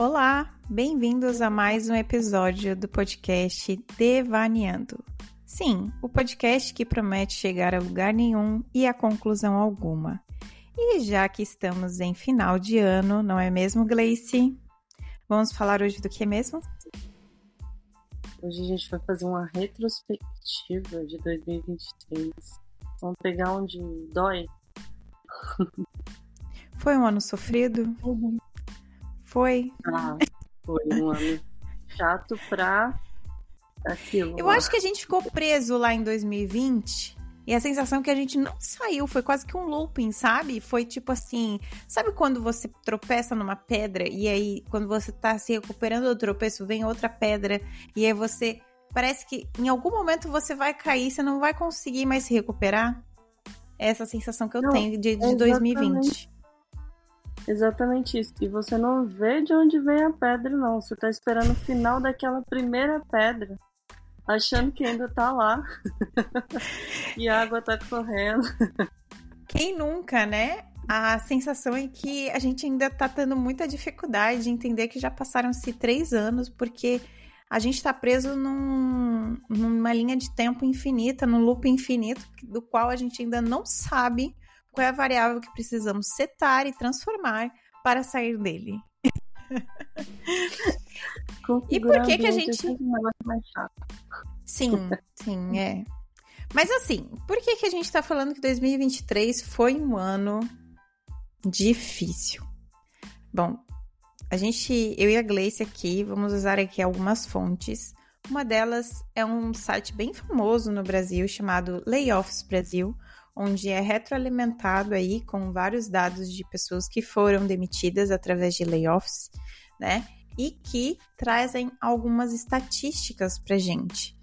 Olá, bem-vindos a mais um episódio do podcast Devaneando. Sim, o podcast que promete chegar a lugar nenhum e a conclusão alguma. E já que estamos em final de ano, não é mesmo, Gleice? Vamos falar hoje do que mesmo? Hoje a gente vai fazer uma retrospectiva de 2023. Vamos pegar onde dói. Foi um ano sofrido? Uhum. Foi. Ah, foi um ano chato pra aquilo. Eu lá. acho que a gente ficou preso lá em 2020 e a sensação que a gente não saiu foi quase que um looping, sabe? Foi tipo assim, sabe quando você tropeça numa pedra e aí quando você tá se recuperando do tropeço vem outra pedra e aí você parece que em algum momento você vai cair, você não vai conseguir mais se recuperar? É essa sensação que eu Não, tenho de, de exatamente. 2020. Exatamente isso. E você não vê de onde vem a pedra, não. Você tá esperando o final daquela primeira pedra, achando que ainda tá lá. e a água tá correndo. Quem nunca, né? A sensação é que a gente ainda tá tendo muita dificuldade de entender que já passaram-se três anos, porque a gente tá preso num- numa linha de tempo infinita, num loop infinito, do qual a gente ainda não sabe qual é a variável que precisamos setar e transformar para sair dele. E por que que a gente-. Sim, sim, é. Mas assim, por que, que a gente tá falando que 2023 foi um ano difícil? Bom, a gente, eu e a Gleice aqui, vamos usar aqui algumas fontes. Uma delas é um site bem famoso no Brasil chamado Layoffs Brasil, onde é retroalimentado aí com vários dados de pessoas que foram demitidas através de layoffs, né? E que trazem algumas estatísticas pra gente.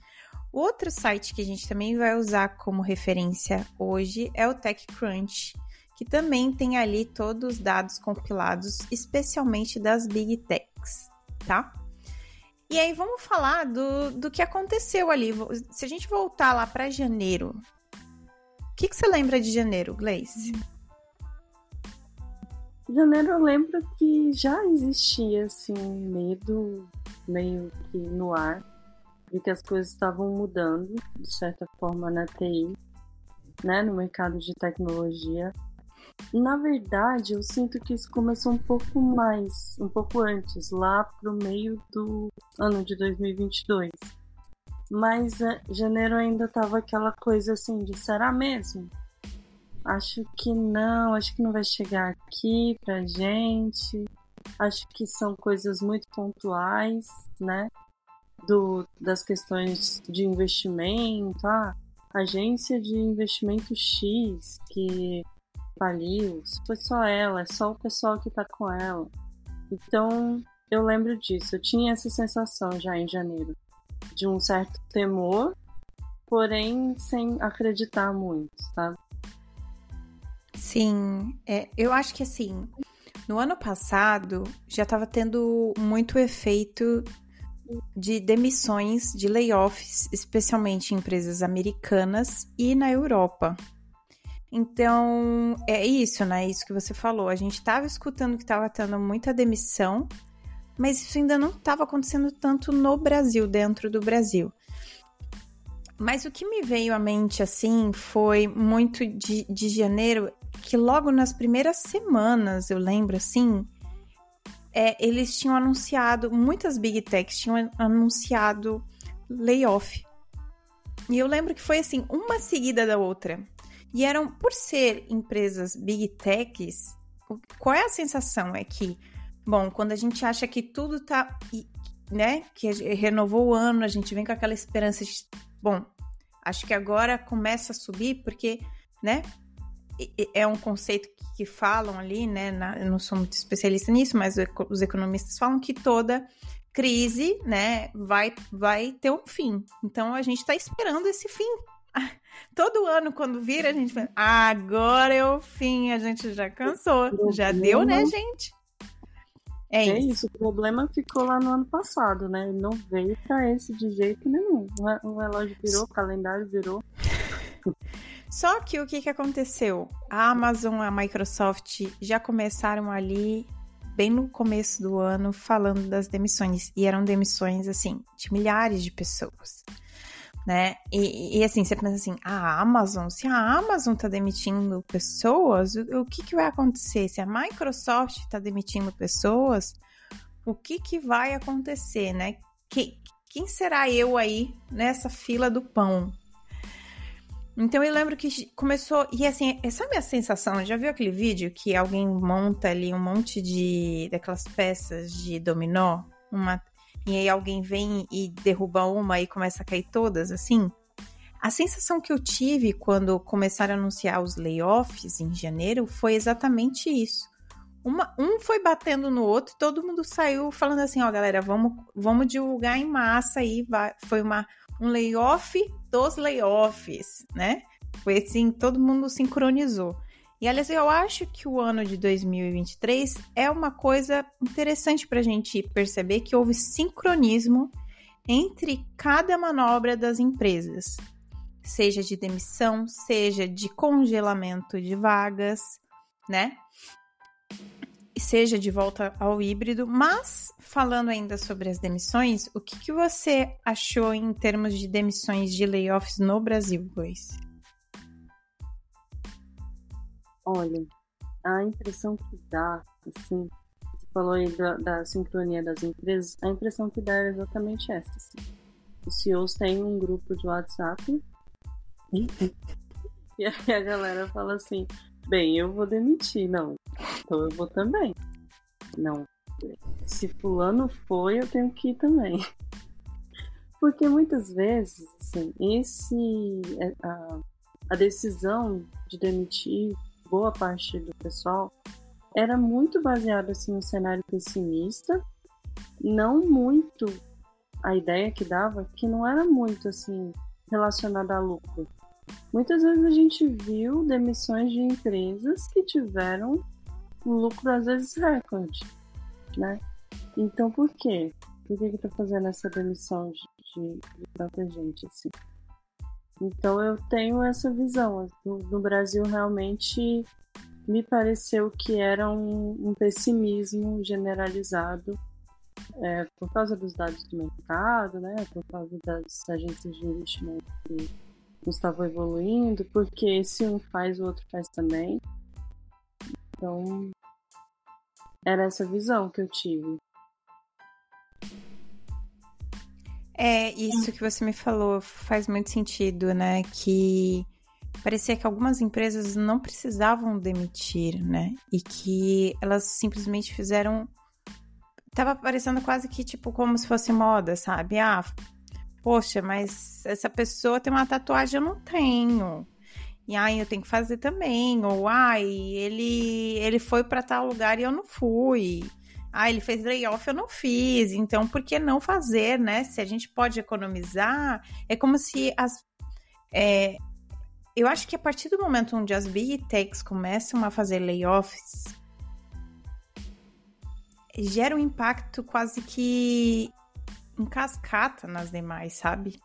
O outro site que a gente também vai usar como referência hoje é o TechCrunch, que também tem ali todos os dados compilados, especialmente das Big Techs, tá? E aí vamos falar do, do que aconteceu ali. Se a gente voltar lá para janeiro, que, que você lembra de janeiro, Gleice? Janeiro eu lembro que já existia assim medo meio que no ar de que as coisas estavam mudando de certa forma na TI, né, no mercado de tecnologia. Na verdade, eu sinto que isso começou um pouco mais, um pouco antes, lá pro meio do ano de 2022. Mas eh, janeiro ainda tava aquela coisa assim de será mesmo? Acho que não, acho que não vai chegar aqui pra gente. Acho que são coisas muito pontuais, né? Do, das questões de investimento, ah, agência de investimento X que faliu, foi só ela, é só o pessoal que tá com ela. Então, eu lembro disso, eu tinha essa sensação já em janeiro, de um certo temor, porém sem acreditar muito, sabe? Sim, é, eu acho que assim, no ano passado já estava tendo muito efeito de demissões, de layoffs, especialmente em empresas americanas e na Europa. Então, é isso, né? Isso que você falou. A gente estava escutando que estava tendo muita demissão, mas isso ainda não estava acontecendo tanto no Brasil, dentro do Brasil. Mas o que me veio à mente, assim, foi muito de, de janeiro, que logo nas primeiras semanas, eu lembro, assim, é, eles tinham anunciado, muitas big techs tinham anunciado layoff. E eu lembro que foi, assim, uma seguida da outra. E eram, por ser empresas big techs, qual é a sensação? É que, bom, quando a gente acha que tudo tá, né, que renovou o ano, a gente vem com aquela esperança de bom, acho que agora começa a subir, porque, né, é um conceito que falam ali, né, na, eu não sou muito especialista nisso, mas os economistas falam que toda crise, né, vai, vai ter um fim. Então, a gente está esperando esse fim. Todo ano, quando vira, a gente fala, agora é o fim, a gente já cansou, já deu, né, gente? É, É isso. isso. o problema ficou lá no ano passado, né? Não veio pra esse de jeito nenhum. O relógio virou, o calendário virou. Só que o que, que aconteceu? A Amazon, a Microsoft já começaram ali bem no começo do ano falando das demissões. E eram demissões, assim, de milhares de pessoas. Né? E, e assim, você pensa assim, a Amazon, se a Amazon tá demitindo pessoas, o, o que, que vai acontecer? Se a Microsoft tá demitindo pessoas, o que, que vai acontecer, né? Que, quem será eu aí nessa fila do pão? Então eu lembro que começou. E assim, sabe a sensação? Já viu aquele vídeo que alguém monta ali um monte de. daquelas peças de dominó? Uma, e aí alguém vem e derruba uma e começa a cair todas, assim? A sensação que eu tive quando começaram a anunciar os layoffs em janeiro foi exatamente isso. Uma, um foi batendo no outro todo mundo saiu falando assim: ó, galera, vamos, vamos divulgar em massa aí. Foi uma, um layoff dos layoffs, né? Foi assim, todo mundo sincronizou. E aliás, eu acho que o ano de 2023 é uma coisa interessante para a gente perceber que houve sincronismo entre cada manobra das empresas, seja de demissão, seja de congelamento de vagas, né? seja de volta ao híbrido, mas falando ainda sobre as demissões, o que, que você achou em termos de demissões de layoffs no Brasil, Luiz? Olha, a impressão que dá, assim, você falou aí da, da sincronia das empresas, a impressão que dá é exatamente essa. Assim. Os CEOs têm um grupo de WhatsApp e aí a galera fala assim, bem, eu vou demitir, não, então eu vou também. Não, se fulano foi, eu tenho que ir também. Porque muitas vezes, assim, esse, é, a, a decisão de demitir boa parte do pessoal era muito baseada assim, no cenário pessimista, não muito a ideia que dava, que não era muito assim relacionada a lucro. Muitas vezes a gente viu demissões de empresas que tiveram lucro às vezes recorde, né? Então por quê? Por que que tá fazendo essa demissão de, de tanta gente assim? Então eu tenho essa visão. No, no Brasil realmente me pareceu que era um, um pessimismo generalizado é, por causa dos dados do mercado, né? Por causa das agências de investimento que estavam evoluindo, porque se um faz, o outro faz também. Então, era essa visão que eu tive. É, isso que você me falou faz muito sentido, né? Que parecia que algumas empresas não precisavam demitir, né? E que elas simplesmente fizeram. Tava parecendo quase que, tipo, como se fosse moda, sabe? Ah, poxa, mas essa pessoa tem uma tatuagem, eu não tenho. E ai, eu tenho que fazer também. Ou ai, ele, ele foi para tal lugar e eu não fui. Ah, ele fez layoff, eu não fiz. Então, por que não fazer, né? Se a gente pode economizar, é como se as. É, eu acho que a partir do momento onde as big techs começam a fazer layoffs, gera um impacto quase que em cascata nas demais, sabe?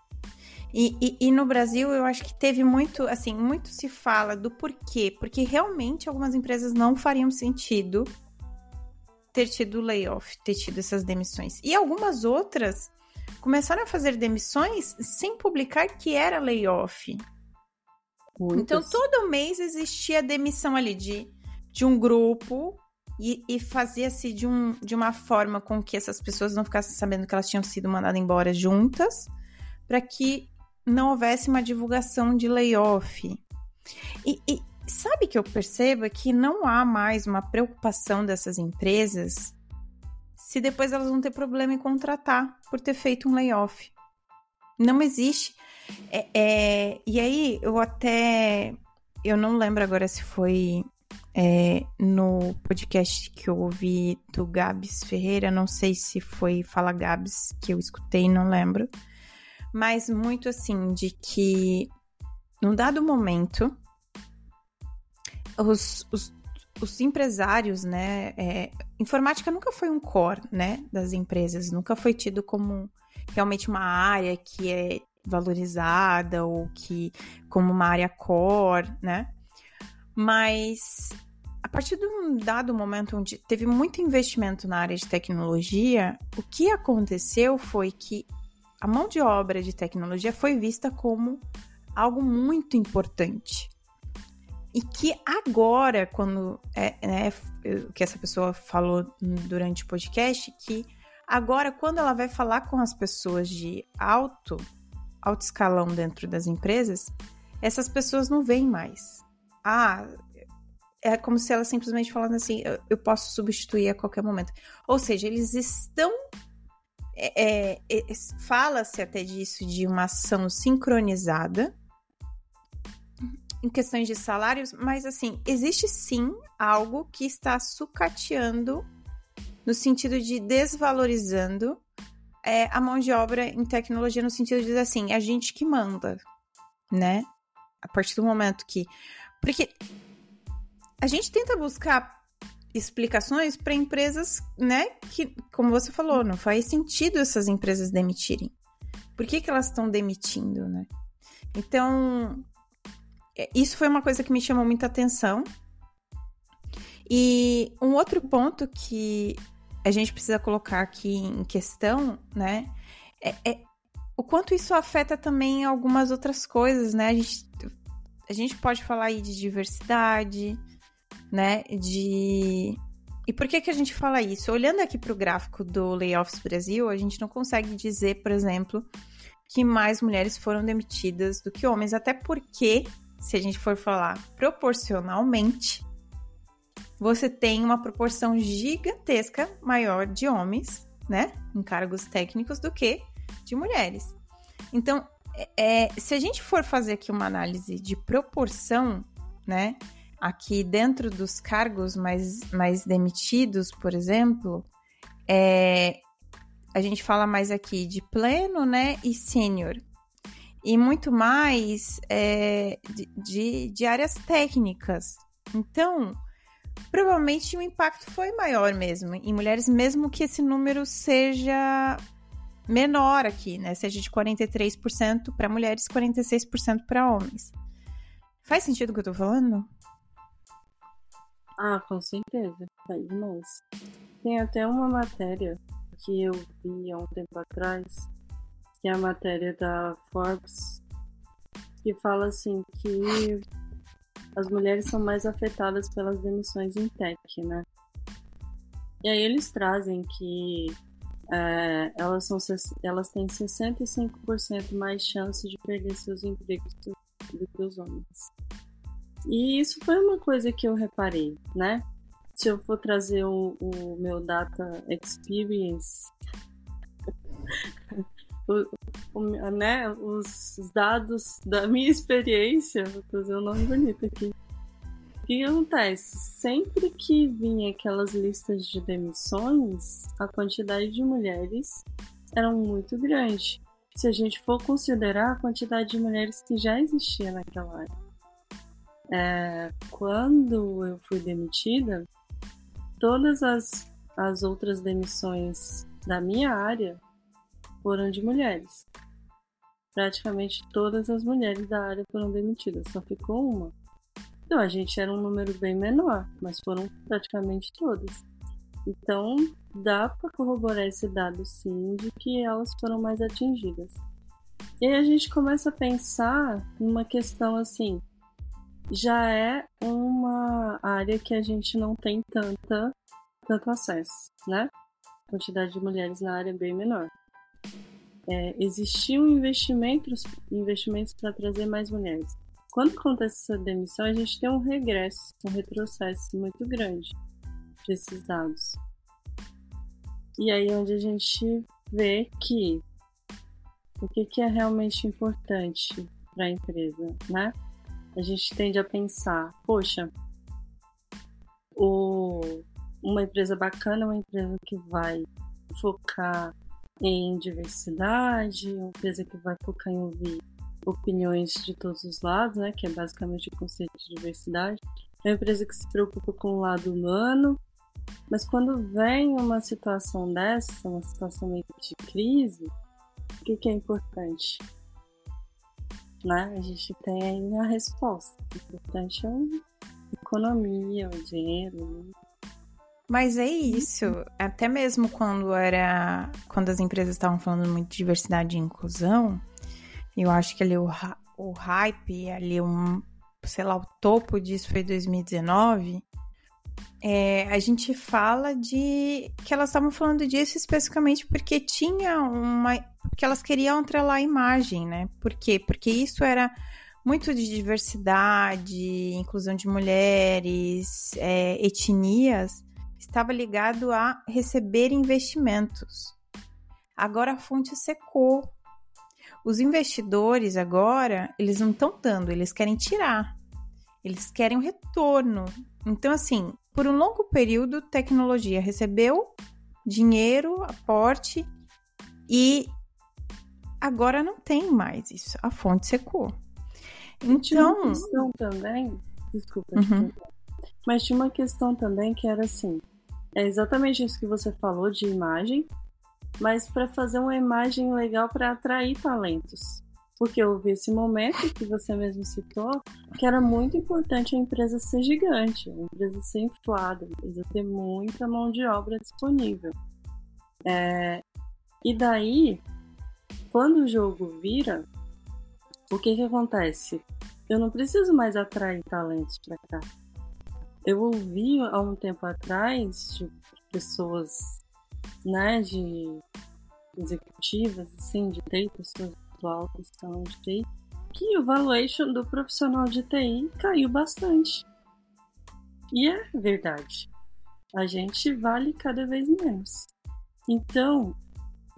E, e, e, no Brasil, eu acho que teve muito, assim, muito se fala do porquê. Porque realmente algumas empresas não fariam sentido ter tido layoff, ter tido essas demissões. E algumas outras começaram a fazer demissões sem publicar que era layoff. Muitas. Então, todo mês existia demissão ali de, de um grupo e, e fazia-se de, um, de uma forma com que essas pessoas não ficassem sabendo que elas tinham sido mandadas embora juntas, para que não houvesse uma divulgação de layoff. E, e sabe que eu percebo que não há mais uma preocupação dessas empresas se depois elas vão ter problema em contratar por ter feito um layoff. Não existe. É, é, e aí, eu até. Eu não lembro agora se foi é, no podcast que eu ouvi do Gabs Ferreira, não sei se foi Fala Gabs que eu escutei, não lembro mas muito assim, de que num dado momento, os, os, os empresários, né? É, informática nunca foi um core, né? Das empresas, nunca foi tido como realmente uma área que é valorizada ou que como uma área core, né? Mas partir de um dado momento onde teve muito investimento na área de tecnologia, o que aconteceu foi que a mão de obra de tecnologia foi vista como algo muito importante. E que agora, quando é, né, que essa pessoa falou durante o podcast, que agora, quando ela vai falar com as pessoas de alto, alto escalão dentro das empresas, essas pessoas não veem mais. Ah, é como se ela simplesmente falando assim, eu, eu posso substituir a qualquer momento. Ou seja, eles estão é, é, é, fala-se até disso de uma ação sincronizada em questões de salários, mas assim, existe sim algo que está sucateando no sentido de desvalorizando é, a mão de obra em tecnologia, no sentido de assim, é a gente que manda, né? A partir do momento que. Porque a gente tenta buscar explicações para empresas, né, que, como você falou, não faz sentido essas empresas demitirem. Por que, que elas estão demitindo, né? Então, isso foi uma coisa que me chamou muita atenção. E um outro ponto que a gente precisa colocar aqui em questão, né, é, é o quanto isso afeta também algumas outras coisas, né? A gente, a gente pode falar aí de diversidade, né? De. E por que, que a gente fala isso? Olhando aqui para o gráfico do Layoffs Brasil, a gente não consegue dizer, por exemplo, que mais mulheres foram demitidas do que homens, até porque, se a gente for falar proporcionalmente, você tem uma proporção gigantesca maior de homens, né, em cargos técnicos do que de mulheres. Então, é, se a gente for fazer aqui uma análise de proporção, né, aqui dentro dos cargos mais, mais demitidos, por exemplo, é, a gente fala mais aqui de pleno, né, e sênior. E muito mais é, de, de, áreas técnicas. Então, provavelmente o impacto foi maior mesmo em mulheres, mesmo que esse número seja menor aqui, né? Seja de 43% para mulheres, 46% para homens. Faz sentido o que eu tô falando? Ah, com certeza. Faz mais. Tem até uma matéria que eu vi há um tempo atrás, que é a matéria da Forbes, que fala assim que as mulheres são mais afetadas pelas demissões em tech, né? E aí eles trazem que é, elas, são, elas têm 65% mais chance de perder seus empregos do que os homens. E isso foi uma coisa que eu reparei, né? Se eu for trazer o, o meu data experience, o, o, né, os dados da minha experiência, vou trazer um nome bonito aqui. O que acontece? Sempre que vinha aquelas listas de demissões, a quantidade de mulheres era muito grande. Se a gente for considerar a quantidade de mulheres que já existia naquela área. É, quando eu fui demitida, todas as, as outras demissões da minha área foram de mulheres. Praticamente todas as mulheres da área foram demitidas, só ficou uma. Então a gente era um número bem menor, mas foram praticamente todas. Então dá para corroborar esse dado sim de que elas foram mais atingidas. E aí a gente começa a pensar numa questão assim: já é uma área que a gente não tem tanta, tanto acesso, né? A quantidade de mulheres na área é bem menor. É, investimentos, investimentos para trazer mais mulheres. Quando acontece essa demissão, a gente tem um regresso, um retrocesso muito grande desses dados. E aí é onde a gente vê que o que, que é realmente importante para a empresa, né? a gente tende a pensar, poxa, o, uma empresa bacana é uma empresa que vai focar em diversidade, uma empresa que vai focar em ouvir opiniões de todos os lados, né, que é basicamente o conceito de diversidade. É uma empresa que se preocupa com o lado humano, mas quando vem uma situação dessa, uma situação meio de crise, o que, que é importante? né? A gente tem aí a resposta. O importante é o economia, o dinheiro. Mas é isso. Até mesmo quando era. Quando as empresas estavam falando muito de diversidade e inclusão, eu acho que ali o, o hype, ali um, sei lá, o topo disso foi 2019. É, a gente fala de que elas estavam falando disso especificamente porque tinha uma. porque elas queriam atrelar a imagem, né? Por quê? Porque isso era muito de diversidade, inclusão de mulheres, é, etnias, estava ligado a receber investimentos. Agora a fonte secou. Os investidores agora, eles não estão dando, eles querem tirar. Eles querem um retorno. Então, assim, por um longo período, tecnologia recebeu dinheiro, aporte e agora não tem mais isso. A fonte secou. Então, tinha uma então questão também, desculpa, uhum. mas tinha uma questão também que era assim, é exatamente isso que você falou de imagem, mas para fazer uma imagem legal para atrair talentos. Porque houve esse momento que você mesmo citou, que era muito importante a empresa ser gigante, a empresa ser inflada, a empresa ter muita mão de obra disponível. É, e daí, quando o jogo vira, o que que acontece? Eu não preciso mais atrair talentos para cá. Eu ouvi há um tempo atrás de pessoas, né, de executivas, assim, de TI, pessoas do alto escalão de TI, que o valuation do profissional de TI caiu bastante. E é verdade. A gente vale cada vez menos. Então,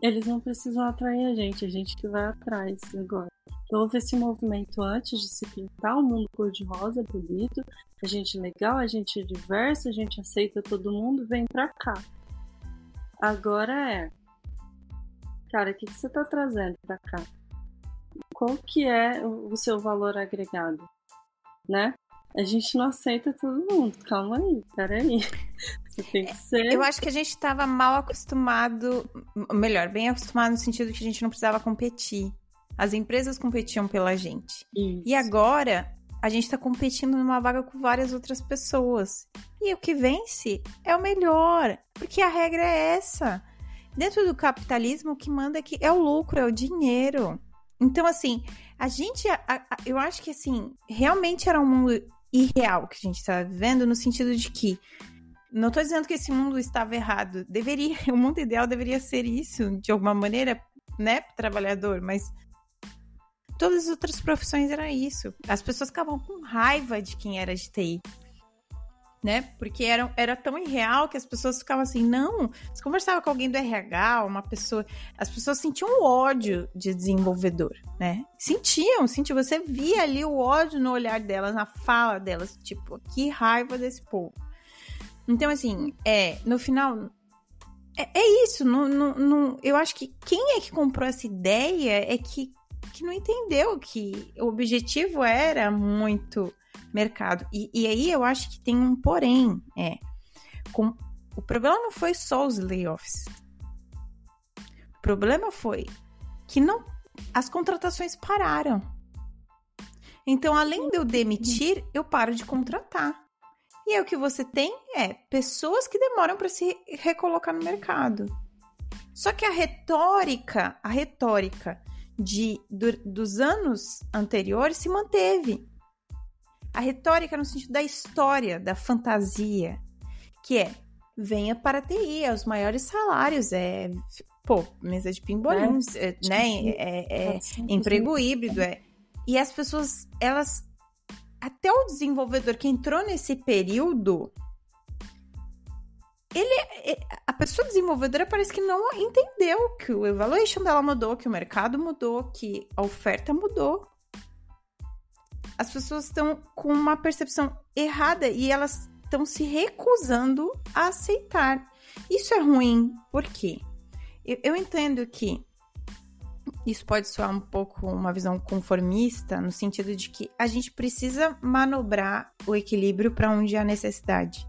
eles não precisam atrair a gente, a gente que vai atrás agora. Então, houve esse movimento antes de se pintar o mundo cor-de-rosa, bonito, a gente é legal, a gente é diverso, a gente aceita todo mundo, vem pra cá. Agora é, cara, o que, que você tá trazendo pra cá? Qual que é o seu valor agregado, né? A gente não aceita todo mundo. Calma aí, peraí. Você tem que ser. Eu acho que a gente estava mal acostumado, melhor, bem acostumado no sentido que a gente não precisava competir. As empresas competiam pela gente. Isso. E agora a gente está competindo numa vaga com várias outras pessoas. E o que vence é o melhor, porque a regra é essa. Dentro do capitalismo, o que manda aqui é o lucro, é o dinheiro. Então, assim, a gente, a, a, eu acho que, assim, realmente era um mundo irreal que a gente estava vivendo, no sentido de que não estou dizendo que esse mundo estava errado. Deveria, o mundo ideal deveria ser isso, de alguma maneira, né, trabalhador, mas todas as outras profissões era isso. As pessoas ficavam com raiva de quem era de TI. Né? Porque era, era tão irreal que as pessoas ficavam assim, não. Você conversava com alguém do RH, uma pessoa. As pessoas sentiam ódio de desenvolvedor, né? Sentiam, sentiam. Você via ali o ódio no olhar delas, na fala delas, tipo, que raiva desse povo. Então, assim, é, no final, é, é, isso. Não, não, eu acho que quem é que comprou essa ideia é que que não entendeu que o objetivo era muito mercado. E, e aí eu acho que tem um porém, é. Com, o problema não foi só os layoffs. O problema foi que não as contratações pararam. Então, além de eu demitir, eu paro de contratar. E aí o que você tem é pessoas que demoram para se recolocar no mercado. Só que a retórica, a retórica de, do, dos anos anteriores se manteve. A retórica no sentido da história, da fantasia, que é venha para a TI, é os maiores salários, é pô, mesa de pimbolim, é, é, né? É, é, emprego híbrido, é. E as pessoas, elas até o desenvolvedor que entrou nesse período ele, é, a pessoa desenvolvedora parece que não entendeu que o evaluation dela mudou, que o mercado mudou, que a oferta mudou. As pessoas estão com uma percepção errada e elas estão se recusando a aceitar. Isso é ruim, por quê? Eu, eu entendo que isso pode soar um pouco uma visão conformista, no sentido de que a gente precisa manobrar o equilíbrio para onde há necessidade.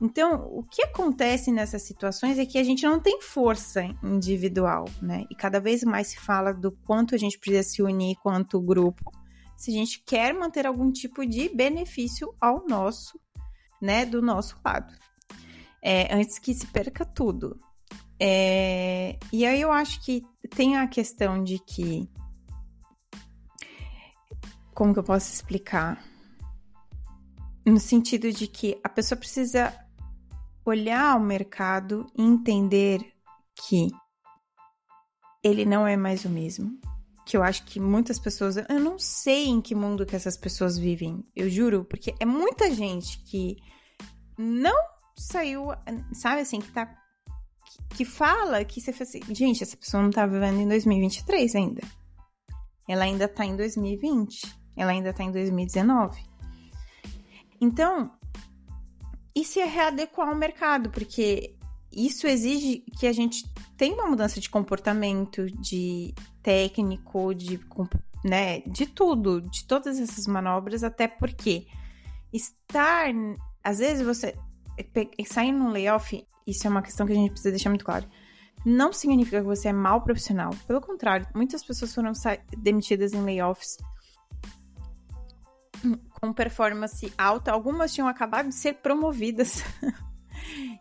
Então, o que acontece nessas situações é que a gente não tem força individual, né? E cada vez mais se fala do quanto a gente precisa se unir quanto grupo, se a gente quer manter algum tipo de benefício ao nosso, né, do nosso lado. É, antes que se perca tudo. É, e aí eu acho que tem a questão de que. Como que eu posso explicar? No sentido de que a pessoa precisa olhar o mercado e entender que ele não é mais o mesmo. Que eu acho que muitas pessoas. Eu não sei em que mundo que essas pessoas vivem. Eu juro, porque é muita gente que não saiu, sabe assim, que tá. Que, que fala que você fez assim. Gente, essa pessoa não tá vivendo em 2023 ainda. Ela ainda tá em 2020. Ela ainda tá em 2019. Então, e se readequar ao mercado, porque isso exige que a gente tenha uma mudança de comportamento, de técnico, de, né, de tudo, de todas essas manobras, até porque estar, às vezes você sair num layoff, isso é uma questão que a gente precisa deixar muito claro. Não significa que você é mau profissional. Pelo contrário, muitas pessoas foram demitidas em layoffs com performance alta, algumas tinham acabado de ser promovidas.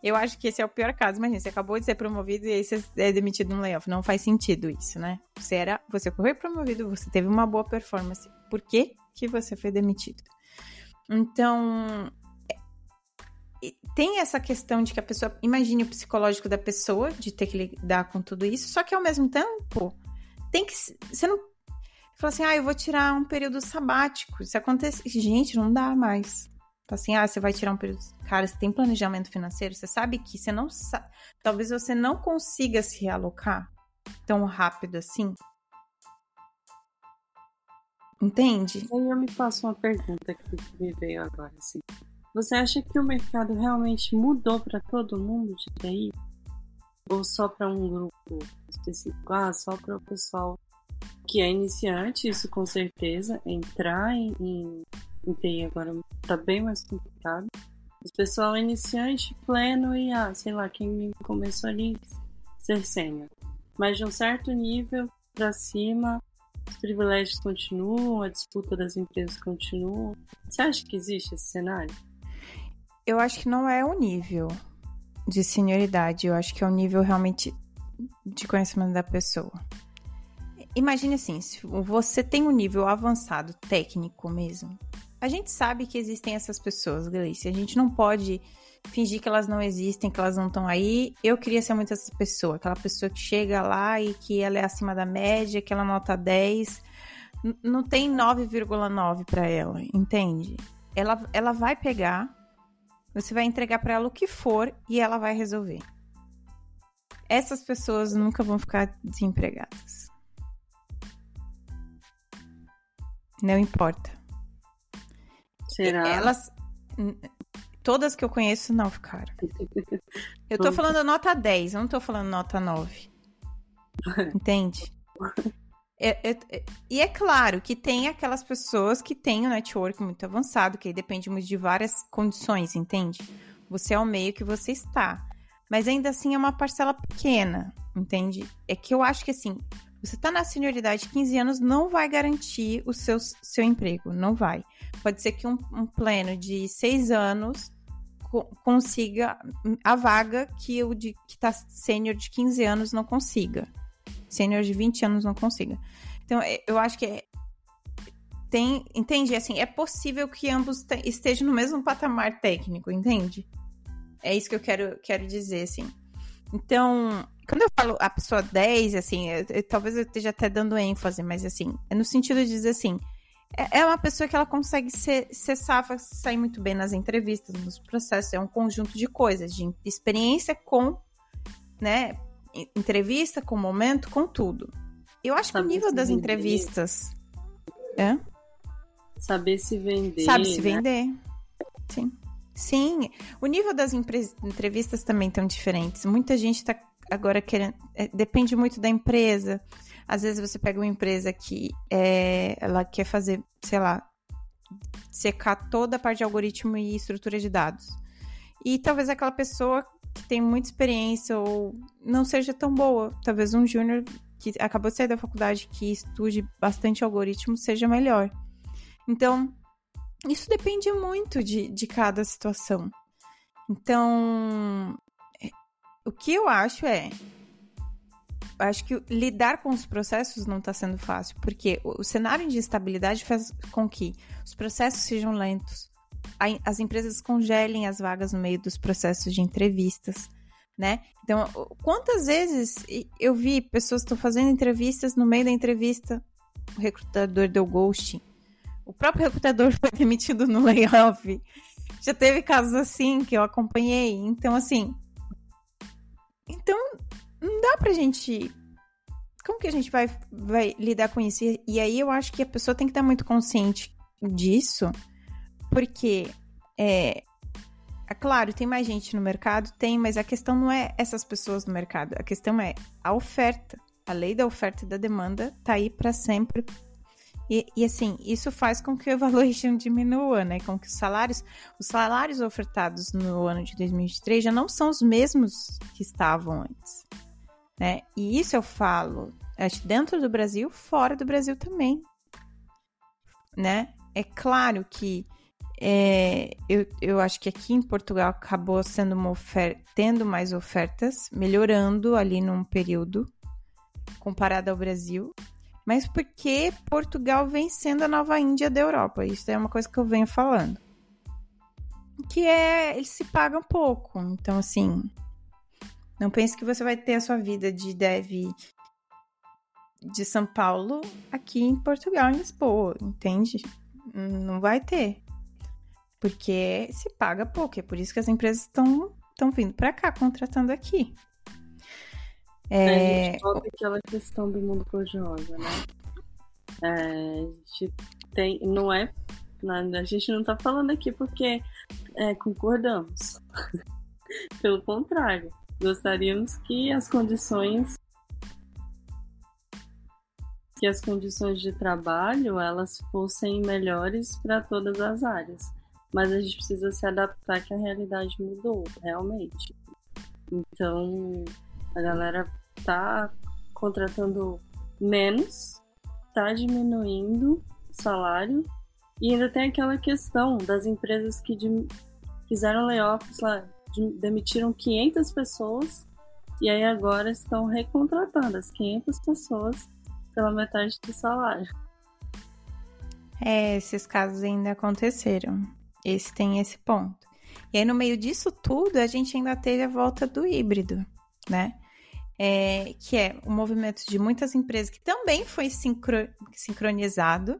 Eu acho que esse é o pior caso. Imagina, você acabou de ser promovido e aí você é demitido no layoff. Não faz sentido isso, né? Você era, você foi promovido, você teve uma boa performance. Por que, que você foi demitido? Então, é, tem essa questão de que a pessoa imagine o psicológico da pessoa de ter que lidar com tudo isso, só que ao mesmo tempo tem que você não Fala assim, ah, eu vou tirar um período sabático. Se acontecer, gente, não dá mais. Fala assim, ah, você vai tirar um período. Cara, você tem planejamento financeiro, você sabe que você não sabe. Talvez você não consiga se realocar tão rápido assim. Entende? Aí eu me faço uma pergunta que me veio agora, assim. Você acha que o mercado realmente mudou para todo mundo de TI? Ou só para um grupo específico? Ah, só para o pessoal que é iniciante, isso com certeza. Entrar em, em, TI agora tá bem mais complicado. O pessoal iniciante, pleno e, ah, sei lá, quem começou ali, ser sênior. Mas de um certo nível para cima, os privilégios continuam, a disputa das empresas continua. Você acha que existe esse cenário? Eu acho que não é o nível de senioridade, eu acho que é o nível realmente de conhecimento da pessoa imagine assim, se você tem um nível avançado técnico mesmo, a gente sabe que existem essas pessoas, Gleice. A gente não pode fingir que elas não existem, que elas não estão aí. Eu queria ser muito essa pessoa, aquela pessoa que chega lá e que ela é acima da média, que ela nota 10. não tem 9,9 para ela, entende? Ela, ela vai pegar, você vai entregar para ela o que for e ela vai resolver. Essas pessoas nunca vão ficar desempregadas. Não importa. Será? Elas. Todas que eu conheço não ficaram. Eu tô falando nota 10, eu não tô falando nota 9. Entende? É, é, é, e é claro que tem aquelas pessoas que têm o um network muito avançado, que aí depende muito de várias condições, entende? Você é o meio que você está. Mas ainda assim é uma parcela pequena, entende? É que eu acho que assim, você está na senioridade de 15 anos, não vai garantir o seu, seu emprego, não vai. Pode ser que um, um pleno de 6 anos co consiga a vaga que o de, que está sênior de 15 anos não consiga. Sênior de 20 anos não consiga. Então, é, eu acho que é, tem, entende? Assim, é possível que ambos estejam no mesmo patamar técnico, entende? É isso que eu quero, quero dizer, assim. Então, quando eu falo a pessoa 10, assim, eu, eu, talvez eu esteja até dando ênfase, mas assim, é no sentido de dizer assim, é, é uma pessoa que ela consegue ser, ser safa, sair muito bem nas entrevistas, nos processos, é um conjunto de coisas, de experiência com, né, entrevista, com momento, com tudo. Eu acho que o nível das vender. entrevistas... É? Saber se vender. Sabe se né? vender, sim. Sim, o nível das entrevistas também estão diferentes. Muita gente está agora querendo. É, depende muito da empresa. Às vezes você pega uma empresa que é, ela quer fazer, sei lá, secar toda a parte de algoritmo e estrutura de dados. E talvez aquela pessoa que tem muita experiência ou não seja tão boa. Talvez um júnior que acabou de sair da faculdade que estude bastante algoritmo seja melhor. Então, isso depende muito de, de cada situação. Então, o que eu acho é. Acho que lidar com os processos não está sendo fácil, porque o, cenário de instabilidade faz com que os processos sejam lentos, as empresas congelem as vagas no meio dos processos de entrevistas, né? Então, quantas vezes eu vi pessoas estão fazendo entrevistas, no meio da entrevista, o recrutador deu ghosting. O próprio recrutador foi demitido no layoff. Já teve casos assim que eu acompanhei. Então, assim. Então, não dá pra gente. Como que a gente vai, vai lidar com isso? E, aí eu acho que a pessoa tem que estar muito consciente disso, porque é, é claro, tem mais gente no mercado? Tem, mas a questão não é essas pessoas no mercado. A questão é a oferta. A lei da oferta e da demanda tá aí para sempre e, e, assim, isso faz com que o valuation diminua, né? Com que os salários, os salários ofertados no ano de 2023 já não são os mesmos que estavam antes, né? E isso eu falo, dentro do Brasil, fora do Brasil também, né? É claro que é, eu, eu acho que aqui em Portugal acabou sendo uma oferta, tendo mais ofertas, melhorando ali num período comparado ao Brasil, mas porque Portugal vem sendo a nova Índia da Europa. Isso é uma coisa que eu venho falando. Que é, eles se pagam pouco. Então, assim, não pense que você vai ter a sua vida de dev de São Paulo aqui em Portugal, em Lisboa, entende? Não vai ter. Porque se paga pouco. É por isso que as empresas estão vindo para cá, contratando aqui. É... A gente volta aquela questão do mundo cor-de-rosa, né? É, a gente tem. Não é. A gente não tá falando aqui porque é, concordamos. Pelo contrário, gostaríamos que as condições que as condições de trabalho elas fossem melhores para todas as áreas. Mas a gente precisa se adaptar que a realidade mudou, realmente. Então, a galera tá contratando menos, tá diminuindo o salário e ainda tem aquela questão das empresas que fizeram layoffs lá, de, demitiram 500 pessoas e aí agora estão recontratando as 500 pessoas pela metade do salário. É, esses casos ainda aconteceram. Esse tem esse ponto. E aí, no meio disso tudo, a gente ainda teve a volta do híbrido, né? é, que é o movimento de muitas empresas que também foi sincro, sincronizado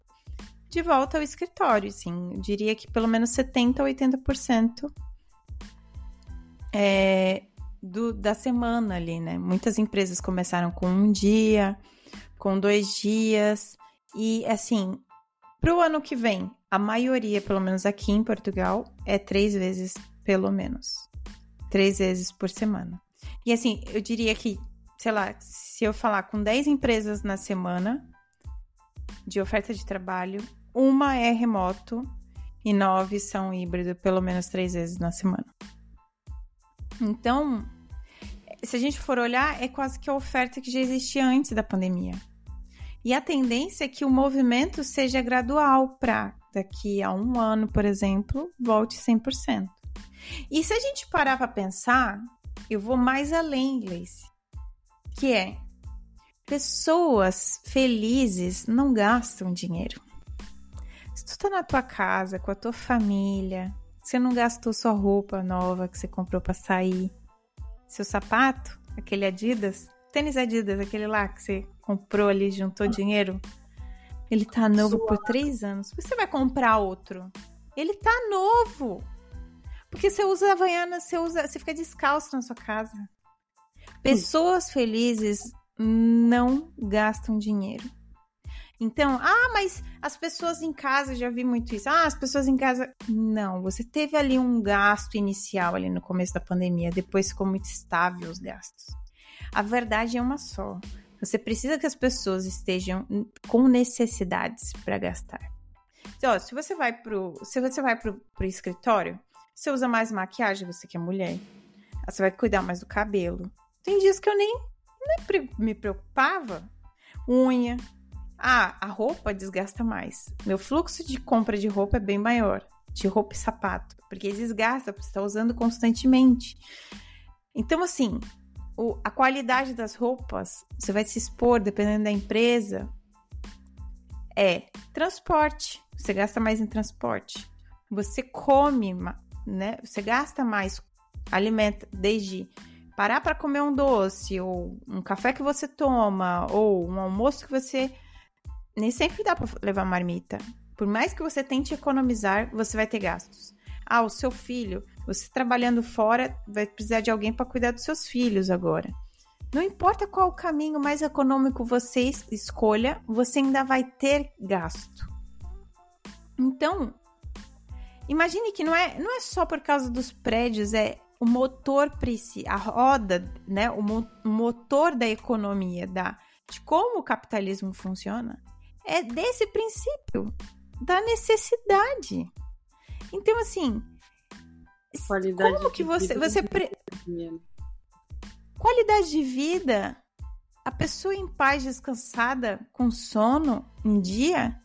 de volta ao escritório, sim. Eu diria que pelo menos 70% a 80% é, do, da semana ali, né? Muitas empresas começaram com um dia, com dois dias, e assim, para o ano que vem, a maioria, pelo menos aqui em Portugal, é três vezes, pelo menos. Três vezes por semana. E assim, eu diria que, sei lá, se eu falar com 10 empresas na semana de oferta de trabalho, uma é remoto e nove são híbrido, pelo menos três vezes na semana. Então, se a gente for olhar, é quase que a oferta que já existia antes da pandemia. E a tendência é que o movimento seja gradual para daqui a um ano, por exemplo, volte 100%. E se a gente parar para pensar, eu vou mais além, Gleice. Que é pessoas felizes não gastam dinheiro. Se tu tá na tua casa, com a tua família, você não gastou sua roupa nova que você comprou para sair, seu sapato, aquele Adidas, tênis Adidas, aquele lá que você comprou ali, juntou dinheiro, ele tá novo por três anos. Você vai comprar outro. Ele tá novo. Porque você usa Havaiana, você usa, você fica descalço na sua casa. Pessoas felizes não gastam dinheiro. Então, ah, mas as pessoas em casa, já vi muito isso. Ah, as pessoas em casa. Não, você teve ali um gasto inicial ali no começo da pandemia, depois ficou muito estável os gastos. A verdade é uma só. Você precisa que as pessoas estejam com necessidades para gastar. Então, ó, se você vai pro, se você vai pro, pro escritório, você usa mais maquiagem, você que é mulher. Você vai cuidar mais do cabelo. Tem dias que eu nem, nem me preocupava. Unha. Ah, a roupa desgasta mais. Meu fluxo de compra de roupa é bem maior, de roupa e sapato, porque desgasta, porque você está usando constantemente. Então, assim, o, a qualidade das roupas, você vai se expor, dependendo da empresa, é transporte. Você gasta mais em transporte. Você come, né? Você gasta mais alimenta, desde parar para comer um doce, ou um café que você toma, ou um almoço que você. Nem sempre dá para levar marmita. Por mais que você tente economizar, você vai ter gastos. Ah, o seu filho, você trabalhando fora, vai precisar de alguém para cuidar dos seus filhos agora. Não importa qual caminho mais econômico você escolha, você ainda vai ter gasto. Então, imagine que não é, não é só por causa dos prédios, é o motor a roda, né, o, mo o motor da economia, da de como o capitalismo funciona, é desse princípio da necessidade. Então, assim, Qualidade como que você você pre... Qualidade de vida? A pessoa em paz, descansada, com sono, em dia,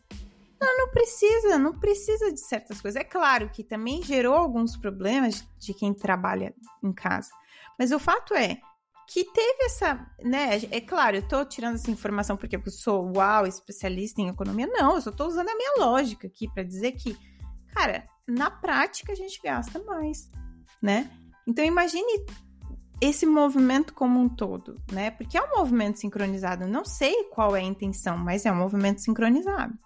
ela não precisa, não precisa de certas coisas. É claro que também gerou alguns problemas de quem trabalha em casa. Mas o fato é que teve essa, né? É claro, eu tô tirando essa informação porque eu sou uau, especialista em economia. Não, eu só tô usando a minha lógica aqui para dizer que, cara, na prática a gente gasta mais, né? Então imagine esse movimento como um todo, né? Porque é um movimento sincronizado. Não sei qual é a intenção, mas é um movimento sincronizado.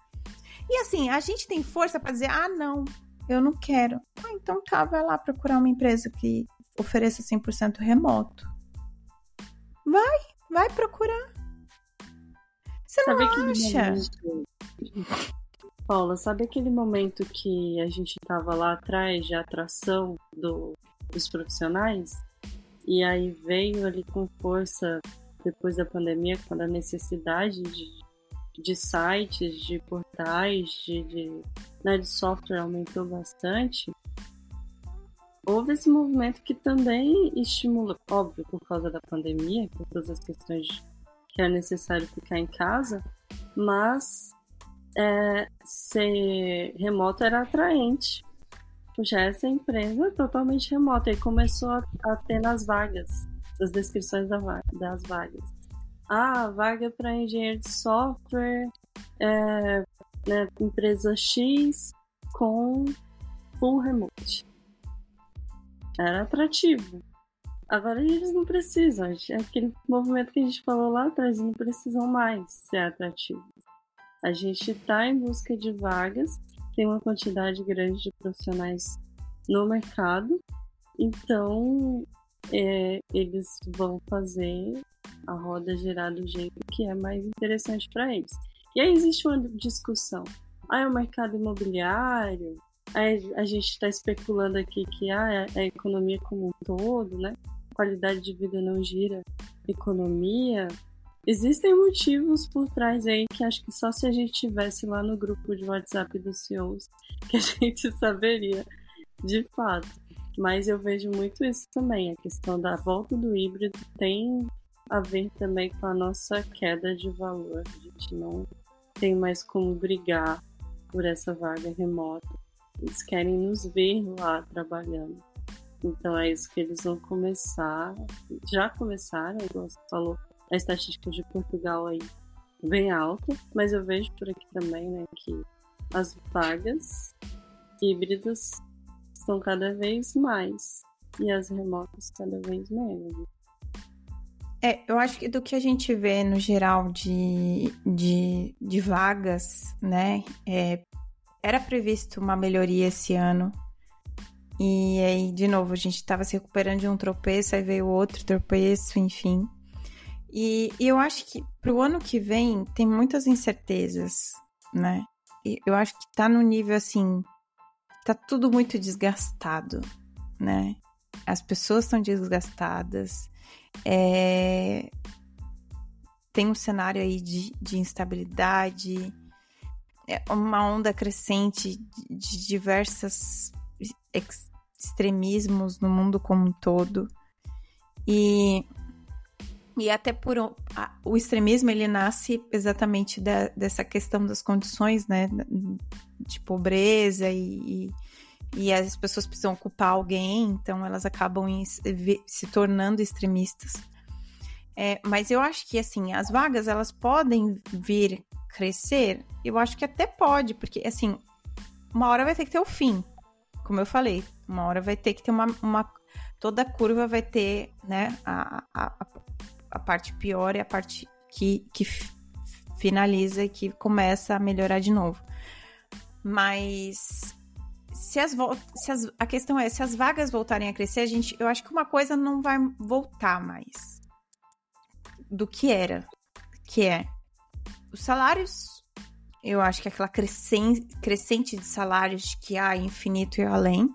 E assim, a gente tem força para dizer: ah, não, eu não quero. Ah, então tá, vai lá procurar uma empresa que ofereça 100% remoto. Vai, vai procurar. Você sabe não acha? Momento... Paula, sabe aquele momento que a gente tava lá atrás de atração do, dos profissionais? E aí veio ali com força, depois da pandemia, quando a necessidade de, de sites, de portais, de, de, né, de software aumentou bastante, houve esse movimento que também estimula, óbvio, por causa da pandemia, por todas as questões que é necessário ficar em casa, mas é, ser remoto era atraente já essa empresa totalmente remota e começou a, a ter nas vagas, as descrições da, das vagas. Ah, vaga para engenheiro de software, é, né, empresa X com full remote. Era atrativo. Agora eles não precisam, é aquele movimento que a gente falou lá atrás, não precisam mais ser atrativos. A gente está em busca de vagas tem uma quantidade grande de profissionais no mercado, então é, eles vão fazer a roda girar do jeito que é mais interessante para eles. E aí existe uma discussão. Ah, é o mercado imobiliário? Aí a gente está especulando aqui que ah, é a economia como um todo, né? qualidade de vida não gira economia. Existem motivos por trás aí que acho que só se a gente tivesse lá no grupo de WhatsApp dos CEOs que a gente saberia de fato. Mas eu vejo muito isso também. A questão da volta do híbrido tem a ver também com a nossa queda de valor. A gente não tem mais como brigar por essa vaga remota. Eles querem nos ver lá trabalhando. Então é isso que eles vão começar. Já começaram, igual você falou, a estatística de Portugal aí bem alta, mas eu vejo por aqui também, né, que as vagas híbridas são cada vez mais e as remotas cada vez menos. É, eu acho que do que a gente vê no geral de, de, de vagas, né, é, era previsto uma melhoria esse ano. E aí, de novo, a gente estava se recuperando de um tropeço, aí veio outro tropeço, enfim. E, e eu acho que para o ano que vem tem muitas incertezas, né? E eu acho que tá no nível assim, tá tudo muito desgastado, né? As pessoas estão desgastadas. É... Tem um cenário aí de, de instabilidade, é uma onda crescente de diversas extremismos no mundo como um todo. E E até por a, o extremismo ele nasce exatamente da, dessa questão das condições, né, de pobreza e, e, e, as pessoas precisam ocupar alguém, então elas acabam em, se tornando extremistas. É, mas eu acho que assim as vagas elas podem vir crescer. Eu acho que até pode, porque assim uma hora vai ter que ter o fim, como eu falei, uma hora vai ter que ter uma, uma toda curva vai ter, né, a, a, a parte pior e a parte que, que finaliza e que começa a melhorar de novo. Mas se as, se as, a questão é, se as vagas voltarem a crescer, a gente, eu acho que uma coisa não vai voltar mais do que era, que é os salários. Eu acho que aquela crescente, crescente de salários que há infinito e além,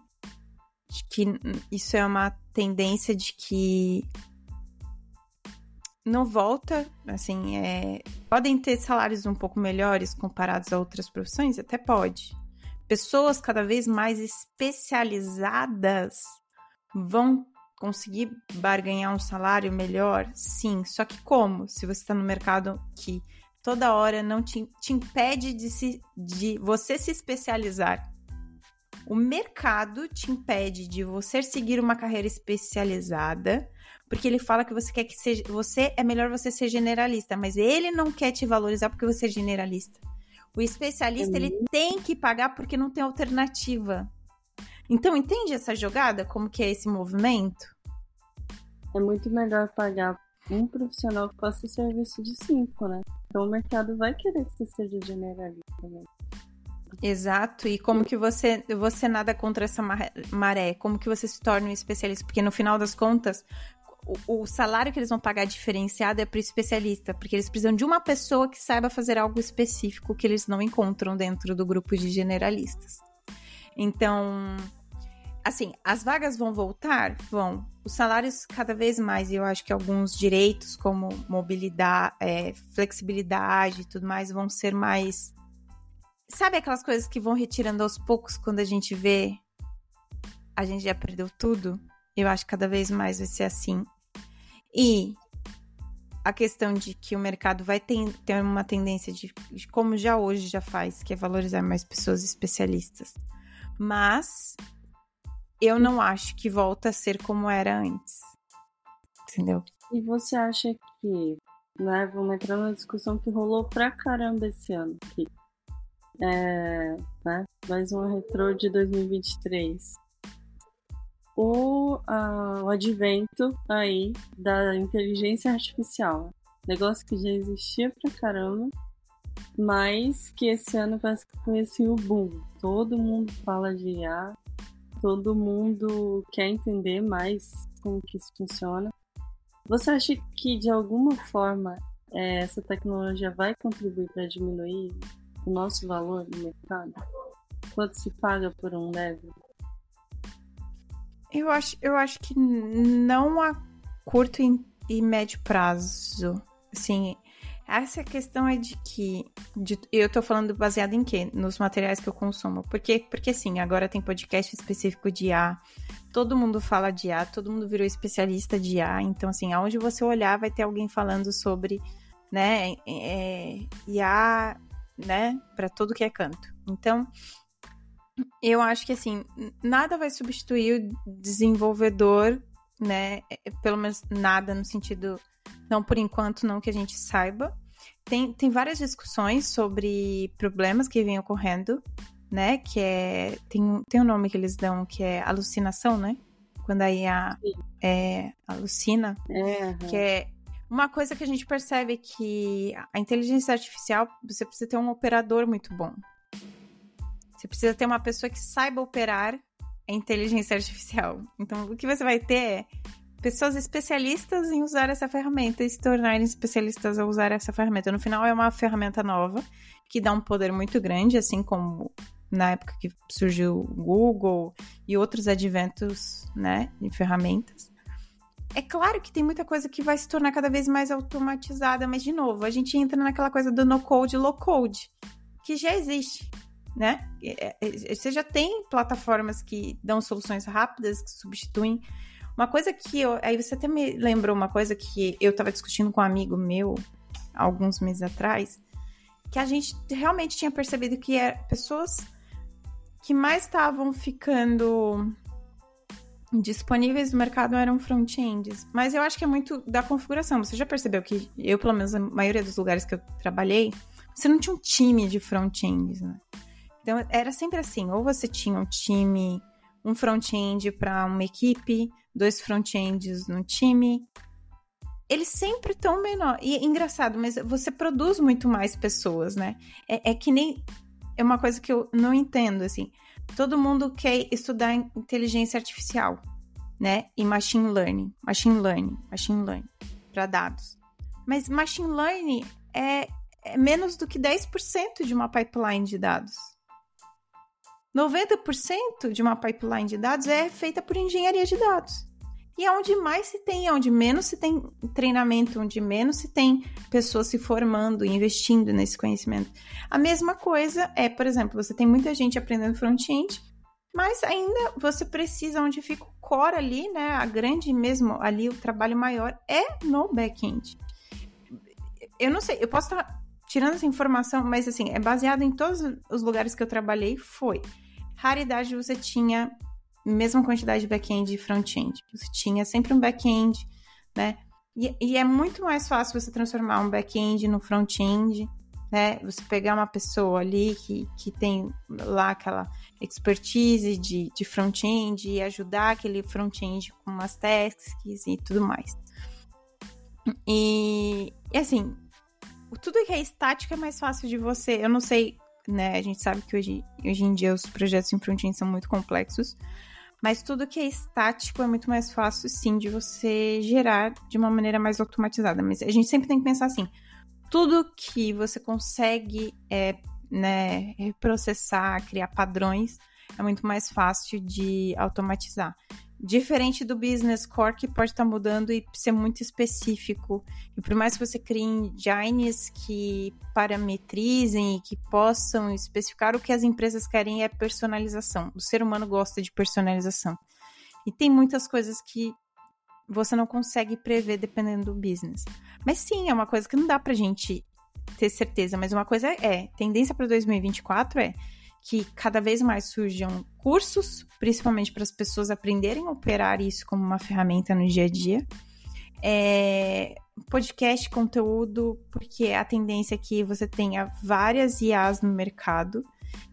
que isso é uma tendência de que não volta, assim, é... podem ter salários um pouco melhores comparados a outras profissões? Até pode. Pessoas cada vez mais especializadas vão conseguir barganhar um salário melhor? Sim. Só que como? Se você está no mercado que toda hora não te, te impede de, se, de você se especializar. O mercado te impede de você seguir uma carreira especializada porque ele fala que você quer que seja. Você é melhor você ser generalista, mas ele não quer te valorizar porque você é generalista. O especialista, ele uhum. tem que pagar porque não tem alternativa. Então, entende essa jogada? Como que é esse movimento? É muito melhor pagar um profissional que faça serviço de cinco, né? Então o mercado vai querer que você seja generalista também. Exato, e como que você você nada contra essa maré? Como que você se torna um especialista? Porque no final das contas, o, o salário que eles vão pagar diferenciado é para o especialista, porque eles precisam de uma pessoa que saiba fazer algo específico que eles não encontram dentro do grupo de generalistas. Então, assim, as vagas vão voltar? Vão. Os salários cada vez mais, e eu acho que alguns direitos como mobilidade, é, flexibilidade e tudo mais vão ser mais. Sabe aquelas coisas que vão retirando aos poucos quando a gente vê a gente já perdeu tudo? Eu acho que cada vez mais vai ser assim. E a questão de que o mercado vai ter, ter uma tendência de, de, como já hoje já faz, que é valorizar mais pessoas especialistas. Mas eu não acho que volta a ser como era antes. Entendeu? E você acha que, né, vamos entrar numa discussão que rolou pra caramba esse ano aqui. É, né, mais um retrô de 2023 o, uh, o advento aí da inteligência artificial. Negócio que já existia pra caramba, mas que esse ano parece que foi assim o boom. Todo mundo fala de IA, todo mundo quer entender mais como que isso funciona. Você acha que de alguma forma é, essa tecnologia vai contribuir para diminuir o nosso valor no mercado? Quanto se paga por um level? Eu acho, eu acho que não a curto e médio prazo. Assim, essa questão é de que. De, eu tô falando baseado em quê? Nos materiais que eu consumo. Porque, porque sim, agora tem podcast específico de IA. Todo mundo fala de IA, todo mundo virou especialista de IA. Então, assim, aonde você olhar, vai ter alguém falando sobre, né, é, IA, né, para todo que é canto. Então, eu acho que assim, nada vai substituir o desenvolvedor, né? É, é, pelo menos nada no sentido, não por enquanto, não que a gente saiba. Tem, tem várias discussões sobre problemas que vêm ocorrendo, né? Que é. Tem, tem um nome que eles dão que é alucinação, né? Quando a IA é, alucina. É, que é uma coisa que a gente percebe que a inteligência artificial, você precisa ter um operador muito bom. Você precisa ter uma pessoa que saiba operar a inteligência artificial. Então, o que você vai ter é pessoas especialistas em usar essa ferramenta e se tornarem especialistas a usar essa ferramenta. No final, é uma ferramenta nova que dá um poder muito grande, assim como na época que surgiu o Google e outros adventos, né, de ferramentas. É claro que tem muita coisa que vai se tornar cada vez mais automatizada, mas de novo, a gente entra naquela coisa do no code, low code, que já existe né? É, é, você já tem plataformas que dão soluções rápidas, que substituem Uma coisa que eu. Aí você até me lembrou uma coisa que eu tava discutindo com um amigo meu alguns meses atrás, que a gente realmente tinha percebido que é pessoas que mais estavam ficando disponíveis no mercado eram front-ends. Mas eu acho que é muito da configuração. Você já percebeu que eu, pelo menos, a maioria dos lugares que eu trabalhei, você não tinha um time de front-ends, né? Então era sempre assim, ou você tinha um time, um front-end para uma equipe, dois front-ends no time. Eles sempre estão menor. E é engraçado, mas você produz muito mais pessoas, né? É, é que nem. É uma coisa que eu não entendo, assim. Todo mundo quer estudar inteligência artificial, né? E machine learning, machine learning, machine learning para dados. Mas machine learning é, é menos do que 10% de uma pipeline de dados. 90% de uma pipeline de dados é feita por engenharia de dados. E é onde mais se tem, é onde menos se tem treinamento, onde menos se tem pessoas se formando e investindo nesse conhecimento. A mesma coisa é, por exemplo, você tem muita gente aprendendo front-end, mas ainda você precisa, onde fica o core ali, né? A grande mesmo, ali o trabalho maior é no back-end. Eu não sei, eu posso estar tirando essa informação, mas assim, é baseado em todos os lugares que eu trabalhei, foi. Raridade você tinha mesma quantidade de back-end e front-end. Você tinha sempre um back-end, né? E, e, é muito mais fácil você transformar um back-end no front-end, né? Você pegar uma pessoa ali que, que tem lá aquela expertise de, de front-end e ajudar aquele front-end com umas tasks e tudo mais. E, e assim, tudo que é estático é mais fácil de você. Eu não sei, né? A gente sabe que hoje, hoje em dia os projetos em front-end são muito complexos. Mas tudo que é estático é muito mais fácil, sim, de você gerar de uma maneira mais automatizada. Mas a gente sempre tem que pensar assim: tudo que você consegue é, né, processar, criar padrões, é muito mais fácil de automatizar. Diferente do business core, que pode estar mudando e ser muito específico. E por mais que você crie engines que parametrizem e que possam especificar, o que as empresas querem é personalização. O ser humano gosta de personalização. E tem muitas coisas que você não consegue prever dependendo do business. Mas sim, é uma coisa que não dá pra gente ter certeza. Mas uma coisa é, tendência para 2024 é que cada vez mais surjam cursos, principalmente para as pessoas aprenderem a operar isso como uma ferramenta no dia a dia. É, podcast, conteúdo, porque a tendência é que você tenha várias IAs no mercado.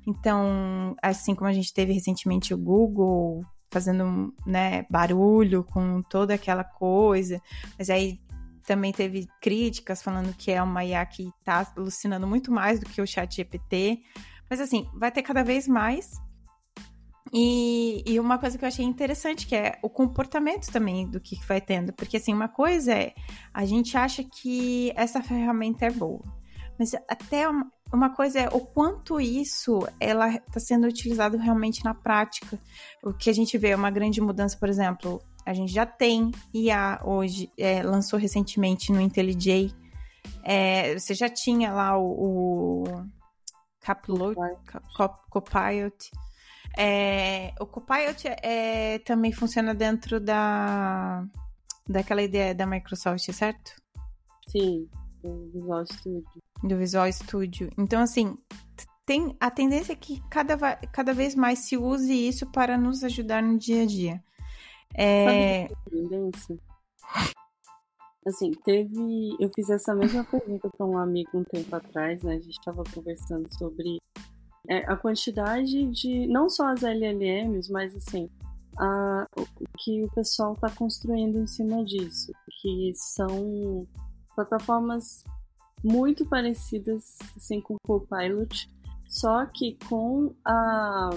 Então, assim como a gente teve recentemente o Google fazendo né, barulho com toda aquela coisa, mas aí também teve críticas falando que é uma IA que está alucinando muito mais do que o chat GPT. Mas assim, vai ter cada vez mais. E, e, uma coisa que eu achei interessante, que é o comportamento também do que vai tendo. Porque, assim, uma coisa é, a gente acha que essa ferramenta é boa. Mas até uma, uma coisa é o quanto isso ela está sendo utilizado realmente na prática. O que a gente vê é uma grande mudança, por exemplo, a gente já tem IA hoje, é, lançou recentemente no IntelliJ. É, você já tinha lá o, o Capload, Copilot. É, o Copilot é, também funciona dentro da daquela ideia da Microsoft, certo? Sim, do Visual Studio. Do Visual Studio. Então, assim, tem a tendência é que cada, cada vez mais se use isso para nos ajudar no dia a dia. É... Sabe a tendência? Assim, teve. Eu fiz essa mesma pergunta para um amigo um tempo atrás, né? A gente estava conversando sobre é, a quantidade de. Não só as LLMs, mas assim. A, o que o pessoal está construindo em cima disso. Que são plataformas muito parecidas assim, com o Copilot, só que com a,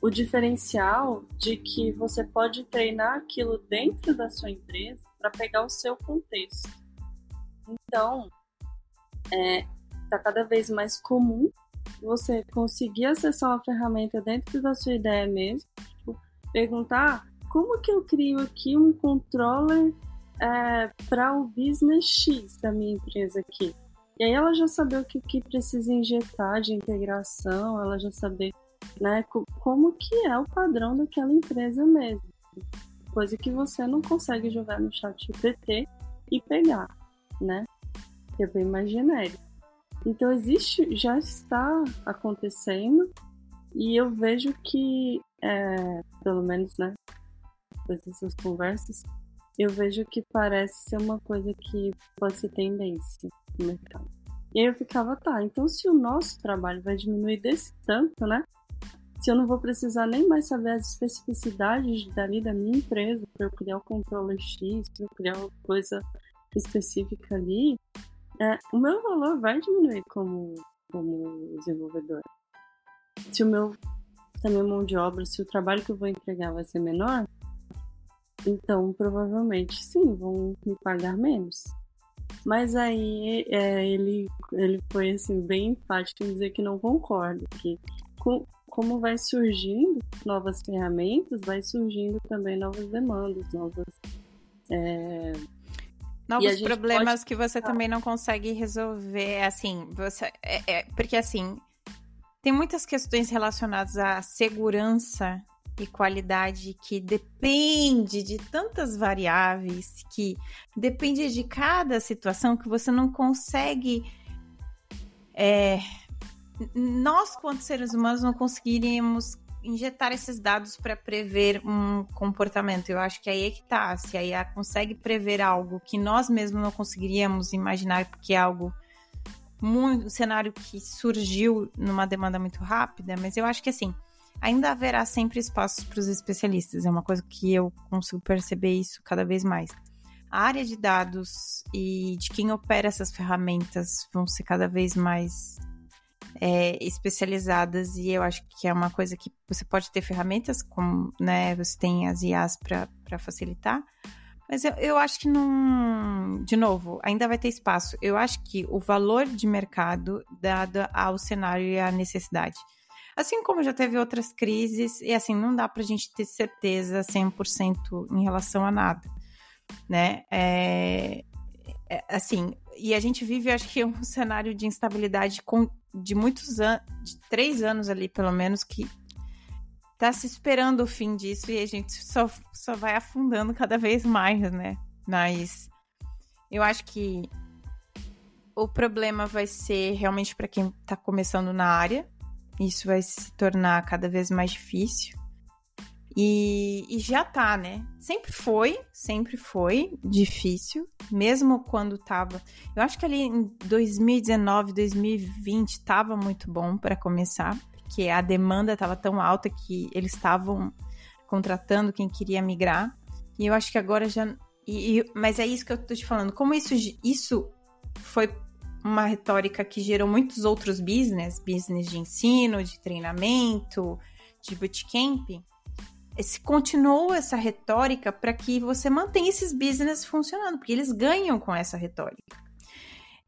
o diferencial de que você pode treinar aquilo dentro da sua empresa para pegar o seu contexto. Então, é, tá cada vez mais comum você conseguir acessar uma ferramenta dentro da sua ideia mesmo, tipo, perguntar como que eu crio aqui um controller é, para o business X da minha empresa aqui. E aí ela já saber o que, que precisa injetar de integração, ela já saber né, como que é o padrão daquela empresa mesmo. Coisa que você não consegue jogar no chat GPT e pegar, né? Que é bem mais genérico. Então existe, já está acontecendo e eu vejo que, é, pelo menos, né, depois dessas conversas, eu vejo que parece ser uma coisa que pode ser tendência no mercado. E aí eu ficava, tá, então se o nosso trabalho vai diminuir desse tanto, né? Se eu não vou precisar nem mais saber as especificidades dali da minha empresa para eu criar o controle X, para eu criar uma coisa específica ali, é, o meu valor vai diminuir como, como desenvolvedor. Se o meu, se a minha mão de obra, se o trabalho que eu vou entregar vai ser menor, então provavelmente sim, vão me pagar menos. Mas aí é, ele, ele foi assim, bem enfático em dizer que não concorda, que com, como vai surgindo novas ferramentas, vai surgindo também novas demandas, novas. É, Novos problemas pode... que você também não consegue resolver, assim, você é, é, porque assim tem muitas questões relacionadas à segurança e qualidade que depende de tantas variáveis, que depende de cada situação que você não consegue. É, nós, quanto seres humanos, não conseguiríamos injetar esses dados para prever um comportamento. Eu acho que aí é que tá. Se a IA consegue prever algo que nós mesmos não conseguiríamos imaginar, porque é algo muito, um cenário que surgiu numa demanda muito rápida, mas eu acho que assim, ainda haverá sempre espaços para os especialistas. É uma coisa que eu consigo perceber isso cada vez mais. A área de dados e de quem opera essas ferramentas vão ser cada vez mais é, especializadas e eu acho que é uma coisa que você pode ter ferramentas, como né, você tem as IAs para facilitar, mas eu, eu acho que não. De novo, ainda vai ter espaço. Eu acho que o valor de mercado, dado ao cenário e à necessidade. Assim como já teve outras crises, e assim, não dá para a gente ter certeza 100% em relação a nada, né? É, é, assim, e a gente vive, acho que, um cenário de instabilidade com, de muitos anos, de três anos ali, pelo menos, que tá se esperando o fim disso e a gente só, só vai afundando cada vez mais, né? Mas eu acho que o problema vai ser realmente para quem tá começando na área. Isso vai se tornar cada vez mais difícil. E, e, já tá, né? Sempre foi, sempre foi difícil, mesmo quando tava. Eu acho que ali em 2019, 2020 tava muito bom para começar, porque a demanda tava tão alta que eles estavam contratando quem queria migrar. E eu acho que agora já. E, e, mas é isso que eu tô te falando. Como isso, isso foi uma retórica que gerou muitos outros business, business de ensino, de treinamento, de bootcamp se continuou essa retórica para que você mantenha esses business funcionando, porque eles ganham com essa retórica.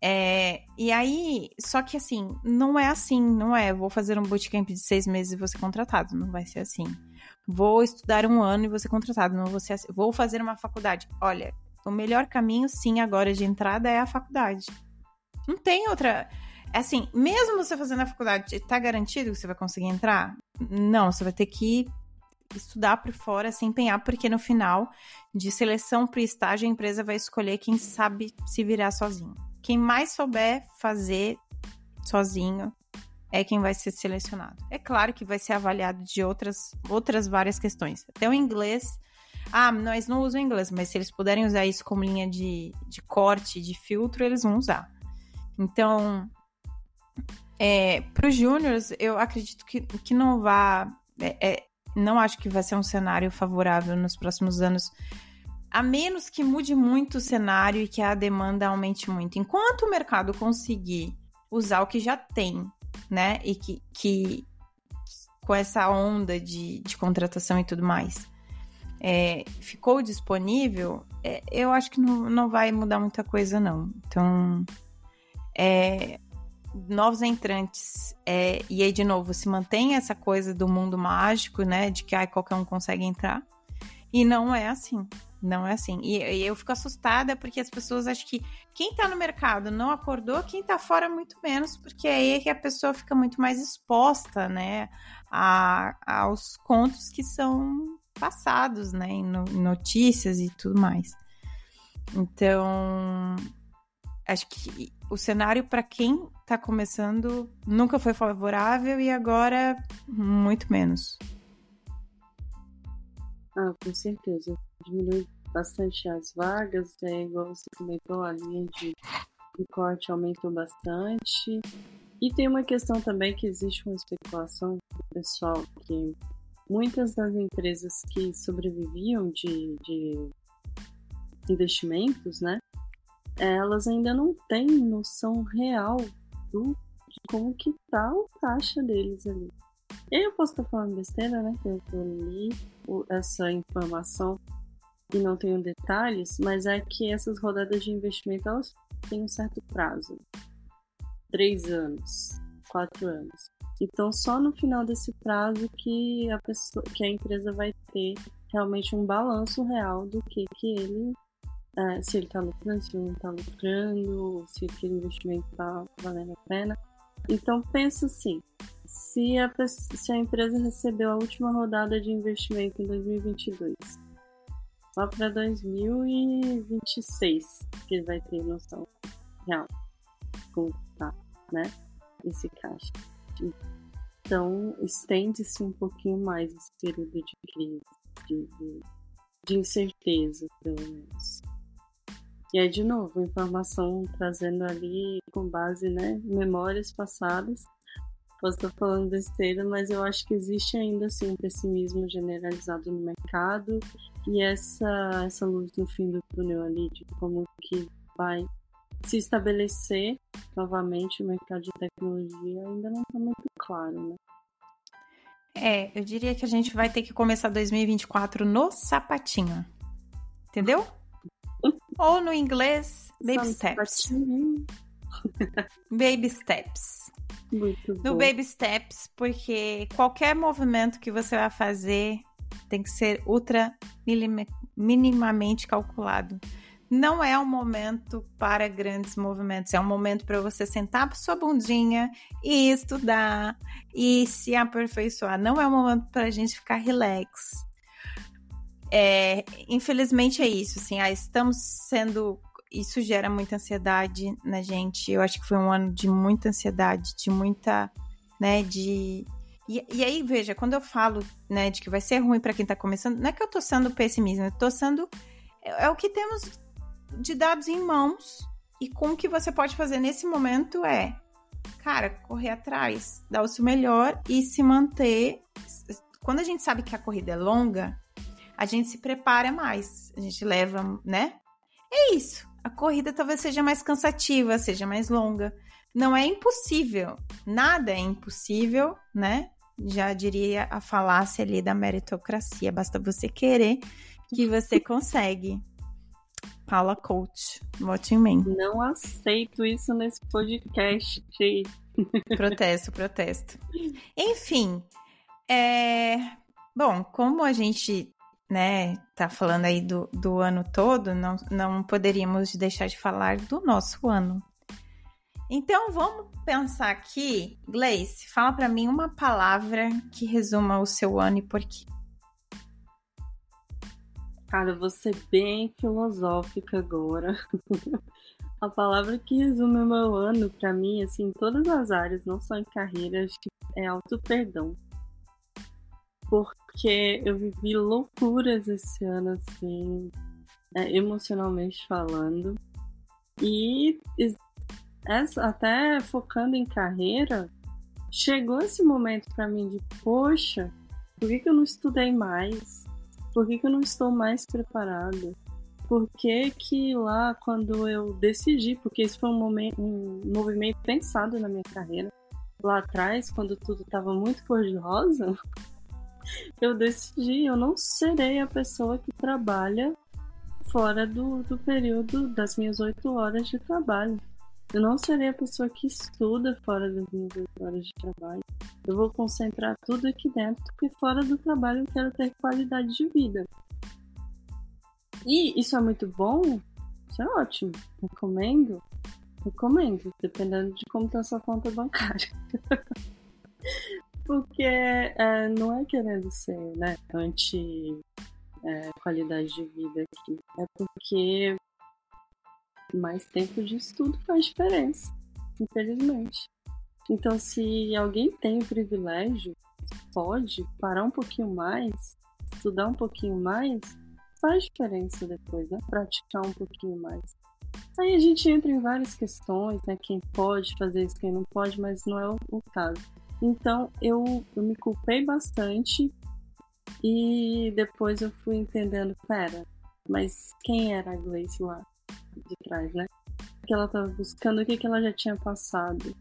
É, e aí, só que assim, não é assim, não é. Vou fazer um bootcamp de seis meses e ser contratado, não vai ser assim. Vou estudar um ano e ser contratado, não vou ser assim. Vou fazer uma faculdade. Olha, o melhor caminho, sim, agora de entrada é a faculdade. Não tem outra. É assim, mesmo você fazendo a faculdade, tá garantido que você vai conseguir entrar? Não, você vai ter que estudar por fora, se empenhar, porque no final de seleção para estágio, a empresa vai escolher quem sabe se virar sozinho. Quem mais souber fazer sozinho é quem vai ser selecionado. É claro que vai ser avaliado de outras, outras várias questões. Até o inglês. Ah, nós não usamos inglês, mas se eles puderem usar isso como linha de, de corte, de filtro, eles vão usar. Então, é, para os júniores, eu acredito que, que não vá. É, é, não acho que vai ser um cenário favorável nos próximos anos, a menos que mude muito o cenário e que a demanda aumente muito. Enquanto o mercado conseguir usar o que já tem, né, e que, que com essa onda de, de contratação e tudo mais, é, ficou disponível, é, eu acho que não, não vai mudar muita coisa, não. Então, é, novos entrantes. É, e aí, de novo, se mantém essa coisa do mundo mágico, né? De que ai, qualquer um consegue entrar. E não é assim. Não é assim. E, e, eu fico assustada porque as pessoas acham que quem tá no mercado não acordou, quem tá fora muito menos, porque aí é que a pessoa fica muito mais exposta, né? A, aos contos que são passados, né, em notícias e tudo mais. Então, acho que o cenário para quem está começando nunca foi favorável e agora muito menos. Ah, com certeza. Diminui bastante as vagas, é igual você comentou, a linha de, de corte aumentou bastante. E tem uma questão também que existe uma especulação pessoal que muitas das empresas que sobreviviam de, de investimentos, né? Elas ainda não têm noção real do, de como que tá o taxa deles ali. Eu posso estar falando besteira, né? Que eu, li essa informação e não tenho detalhes, mas é que essas rodadas de investimento elas têm um certo prazo. Três anos, quatro anos. Então só no final desse prazo que a pessoa, que a empresa vai ter realmente um balanço real do que que ele é, se ele está lucrando, se ele não está lucrando, se aquele investimento está valendo a pena. Então pensa assim, se a, se a empresa recebeu a última rodada de investimento em 2022, só para 2026 que ele vai ter noção real como tá, né? Esse caixa. Então estende-se um pouquinho mais esse período de crise, de, de incerteza, pelo menos. E aí, de novo, informação trazendo ali com base, né, memórias passadas. Posso estar falando besteira, mas eu acho que existe ainda assim um pessimismo generalizado no mercado e essa, essa luz no fim do túnel ali de como que vai se estabelecer novamente o mercado de tecnologia ainda não está muito claro, né? É, eu diria que a gente vai ter que começar 2024 no sapatinho. Entendeu? Ou no inglês, baby steps. baby steps. Muito no baby steps, porque qualquer movimento que você vai fazer tem que ser ultra minimamente calculado. Não é um momento para grandes movimentos, é um momento para você sentar para sua bundinha e estudar e se aperfeiçoar. Não é um momento para a gente ficar relax. É, infelizmente é isso, assim, ah, estamos sendo. Isso gera muita ansiedade na gente. Eu acho que foi um ano de muita ansiedade, de muita, né, de. E, e aí, veja, quando eu falo, né, de que vai ser ruim para quem tá começando, não é que eu tô sendo pessimismo, eu tô sendo. É, é o que temos de dados em mãos. E com o que você pode fazer nesse momento é, cara, correr atrás, dar o seu melhor e se manter. Quando a gente sabe que a corrida é longa, a gente se prepara mais, a gente leva, né? É isso. A corrida talvez seja mais cansativa, seja mais longa. Não é impossível, nada é impossível, né? Já diria a falácia ali da meritocracia, basta você querer que você consegue. Paula Coach, vote em mim. Não aceito isso nesse podcast. Protesto, protesto. Enfim, é... Bom, como a gente né, tá falando aí do, do ano todo, não, não poderíamos deixar de falar do nosso ano. Então vamos pensar aqui, Gleice, fala para mim uma palavra que resuma o seu ano e por quê. Cara, vou ser bem filosófica agora. A palavra que resume o meu ano, para mim, assim, em todas as áreas, não só em carreira, é auto-perdão porque eu vivi loucuras esse ano, assim, é, emocionalmente falando. E até focando em carreira, chegou esse momento para mim de, poxa, por que, que eu não estudei mais? Por que, que eu não estou mais preparado? Por que, que lá, quando eu decidi, porque esse foi um, momento, um movimento pensado na minha carreira, lá atrás, quando tudo estava muito cor-de-rosa, eu decidi, eu não serei a pessoa que trabalha fora do, do período das minhas oito horas de trabalho. Eu não serei a pessoa que estuda fora das minhas oito horas de trabalho. Eu vou concentrar tudo aqui dentro, porque fora do trabalho eu quero ter qualidade de vida. E isso é muito bom? Isso é ótimo. Recomendo? Recomendo, dependendo de como está sua conta bancária. Porque é, não é querendo ser né, anti é, qualidade de vida aqui. É porque mais tempo de estudo faz diferença, infelizmente. Então, se alguém tem o privilégio, pode parar um pouquinho mais, estudar um pouquinho mais, faz diferença depois, né? Praticar um pouquinho mais. Aí a gente entra em várias questões, né? Quem pode fazer isso, quem não pode, mas não é o, o caso. Então eu, eu me culpei bastante e depois eu fui entendendo, pera, mas quem era a Gleice lá de trás, né? O que ela estava buscando, o que, que ela já tinha passado.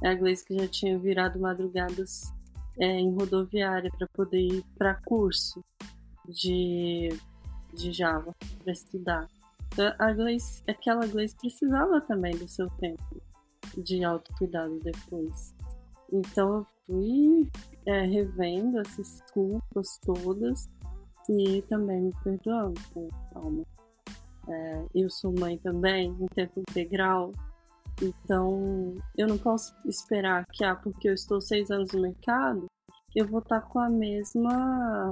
É a Gleice que já tinha virado madrugadas é, em rodoviária para poder ir para curso de, de Java, para estudar. Então, a Gleice, aquela Gleice precisava também do seu tempo de autocuidado depois. Então eu fui é, revendo essas culpas todas e também me perdoando calma. É, eu sou mãe também, em tempo integral, então eu não posso esperar que, ah, porque eu estou seis anos no mercado, eu vou estar com a mesma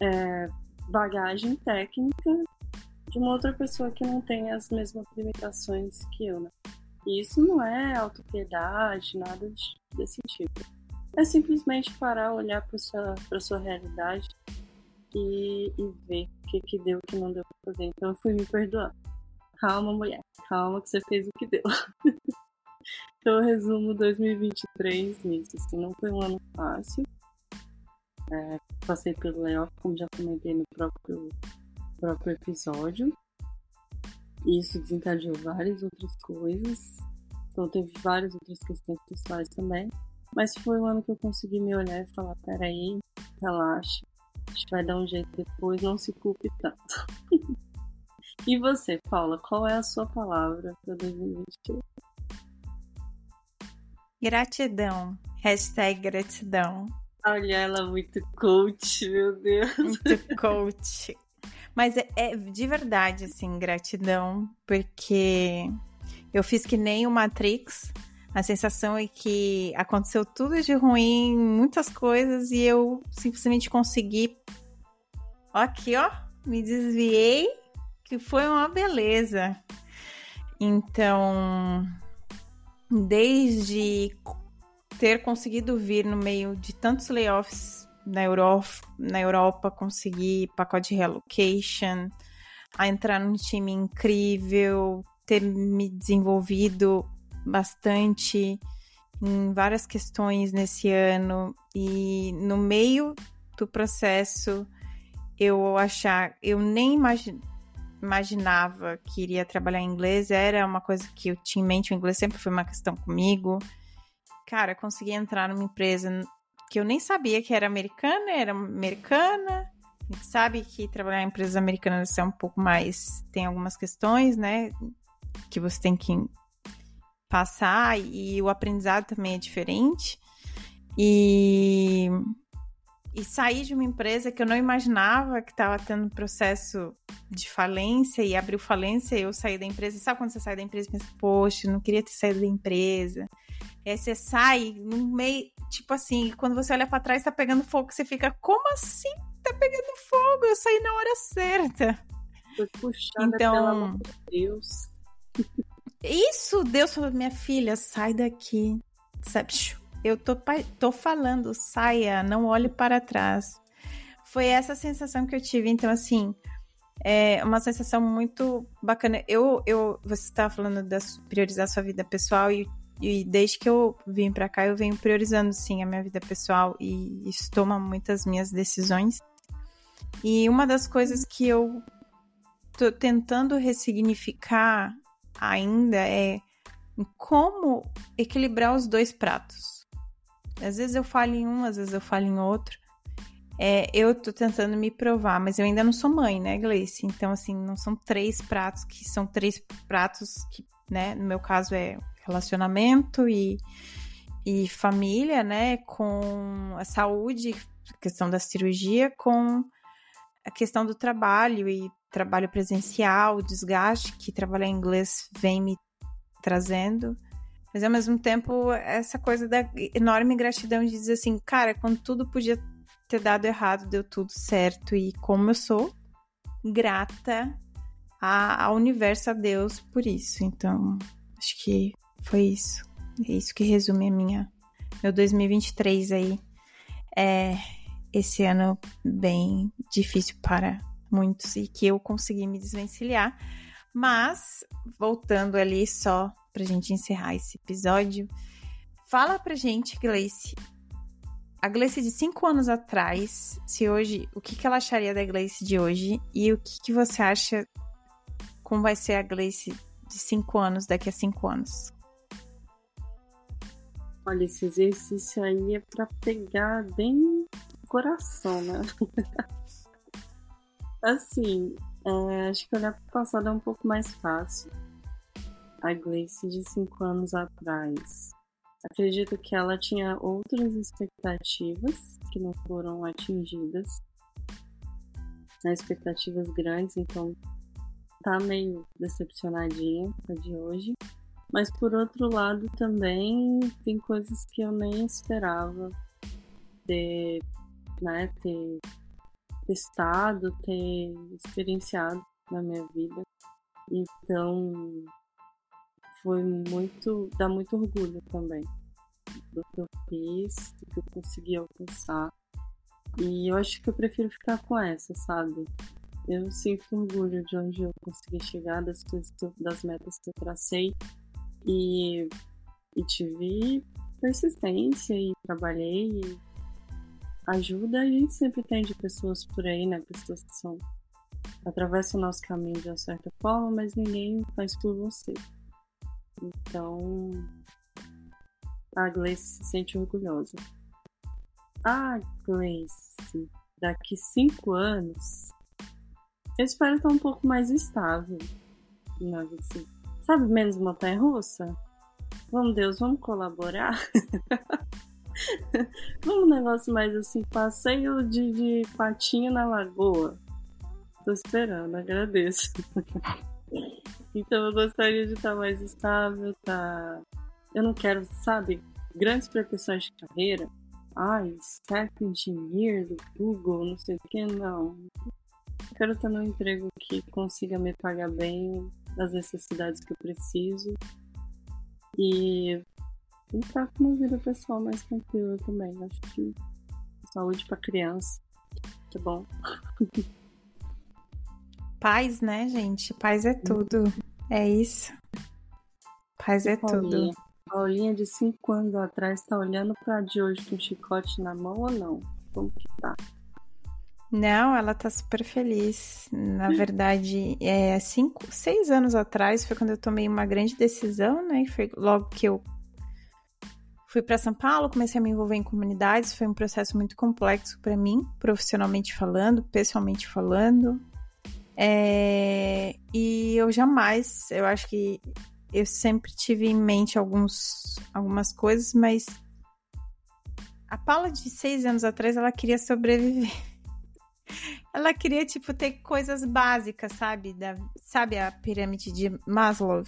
é, bagagem técnica de uma outra pessoa que não tem as mesmas limitações que eu, né? E isso não é autopiedade, nada desse tipo. É simplesmente parar, olhar para sua, para sua realidade e, e ver o que, que deu, o que não deu para fazer. Então eu fui me perdoando. Calma, mulher, calma que você fez o que deu. então eu resumo 2023 nisso. Assim, não foi um ano fácil. É, passei pelo layoff, como já comentei no próprio, próprio episódio. E isso desencadeou várias outras coisas. Então teve várias outras questões pessoais também. Mas foi um ano que eu consegui me olhar e falar, peraí, relaxa. A gente vai dar um jeito depois, não se culpe tanto. e você, Paula, qual é a sua palavra para 2021? Gratidão. Hashtag gratidão. Olha ela muito coach, meu Deus. Muito coach. Mas é, é, de verdade, assim, gratidão, porque eu fiz que nem o Matrix. A sensação é que aconteceu tudo de ruim, muitas coisas, e eu simplesmente consegui. Aqui, ó, me desviei, que foi uma beleza. Então, desde ter conseguido vir no meio de tantos layoffs na Europa, na Europa conseguir pacote de relocation, a entrar num time incrível, ter me desenvolvido bastante em várias questões nesse ano e no meio do processo eu achar, eu nem imagi imaginava que iria trabalhar em inglês, era uma coisa que eu tinha em mente, o inglês sempre foi uma questão comigo. Cara, consegui entrar numa empresa que eu nem sabia que era americana, era americana. A gente sabe que trabalhar em empresas americanas é um pouco mais. tem algumas questões, né? Que você tem que passar e o aprendizado também é diferente. E, e sair de uma empresa que eu não imaginava que estava tendo um processo de falência e abriu falência, eu saí da empresa. Sabe quando você sai da empresa e pensa, poxa, não queria ter saído da empresa. E aí você sai no meio, tipo assim, quando você olha para trás tá pegando fogo, você fica, como assim tá pegando fogo? Eu saí na hora certa. Foi puxada então, pelo amor de Deus. Isso, Deus falou, minha filha, sai daqui. Sabe? Eu tô, tô falando, saia, não olhe para trás. Foi essa sensação que eu tive. Então, assim, é uma sensação muito bacana. Eu, eu você estava falando de priorizar sua vida pessoal e, e desde que eu vim para cá, eu venho priorizando, sim, a minha vida pessoal e isso toma muitas minhas decisões. E uma das coisas que eu tô tentando ressignificar ainda é como equilibrar os dois pratos. Às vezes eu falo em um, às vezes eu falo em outro. É, eu tô tentando me provar, mas eu ainda não sou mãe, né, Gleice? Então, assim, não são três pratos que são três pratos que, né, no meu caso é relacionamento e, e família, né, com a saúde, a questão da cirurgia, com a questão do trabalho e trabalho presencial, o desgaste que trabalhar em inglês vem me trazendo. Mas ao mesmo tempo, essa coisa da enorme gratidão de dizer assim, cara, quando tudo podia ter dado errado, deu tudo certo. E como eu sou grata ao universo, a Deus por isso. Então, acho que foi isso. É isso que resume a minha meu 2023 aí. É esse ano bem difícil para muitos e que eu consegui me desvencilhar. Mas, voltando ali só pra gente encerrar esse episódio, fala pra gente, Gleice, a Gleice de cinco anos atrás, se hoje, o que, que ela acharia da Gleice de hoje e o que, que você acha como vai ser a Gleice de cinco anos daqui a cinco anos? Olha, esse exercício aí é pra pegar bem coração, né? assim, é, acho que olhar para o passado é um pouco mais fácil. A Gleice de cinco anos atrás. Acredito que ela tinha outras expectativas que não foram atingidas. Né, expectativas grandes, então tá meio decepcionadinha a de hoje. Mas por outro lado também tem coisas que eu nem esperava ter, né, ter testado, ter experienciado na minha vida. Então foi muito. dá muito orgulho também do que eu fiz, do que eu consegui alcançar. E eu acho que eu prefiro ficar com essa, sabe? Eu sinto orgulho de onde eu consegui chegar, das coisas, das metas que eu tracei. E, e tive persistência e trabalhei. E ajuda a gente sempre tem de pessoas por aí, né? Pessoas que são atravessam o nosso caminho de uma certa forma, mas ninguém faz por você. Então, a Gleice se sente orgulhosa. A Gleice, daqui cinco anos, eu espero estar um pouco mais estável. Sabe, menos montanha russa? Vamos, Deus, vamos colaborar? vamos um negócio mais assim, passeio de, de patinho na lagoa. Tô esperando, agradeço. então eu gostaria de estar mais estável, tá? Eu não quero, sabe, grandes pretensões de carreira. Ai, staff engineer do Google, não sei o que, não. Eu quero estar num emprego que consiga me pagar bem as necessidades que eu preciso e estar com uma vida pessoal mais tranquila também. Acho que saúde para criança, que bom. Paz, né, gente? Paz é tudo. É isso. Paz é tudo. A Paulinha de 5 anos atrás tá olhando pra de hoje com chicote na mão ou não? Como que tá? Não, ela tá super feliz. Na verdade, é cinco, seis anos atrás foi quando eu tomei uma grande decisão, né? Foi logo que eu fui para São Paulo, comecei a me envolver em comunidades. Foi um processo muito complexo para mim, profissionalmente falando, pessoalmente falando. É, e eu jamais, eu acho que eu sempre tive em mente alguns, algumas coisas, mas a Paula de seis anos atrás ela queria sobreviver. Ela queria, tipo, ter coisas básicas, sabe? Da, sabe a pirâmide de Maslow?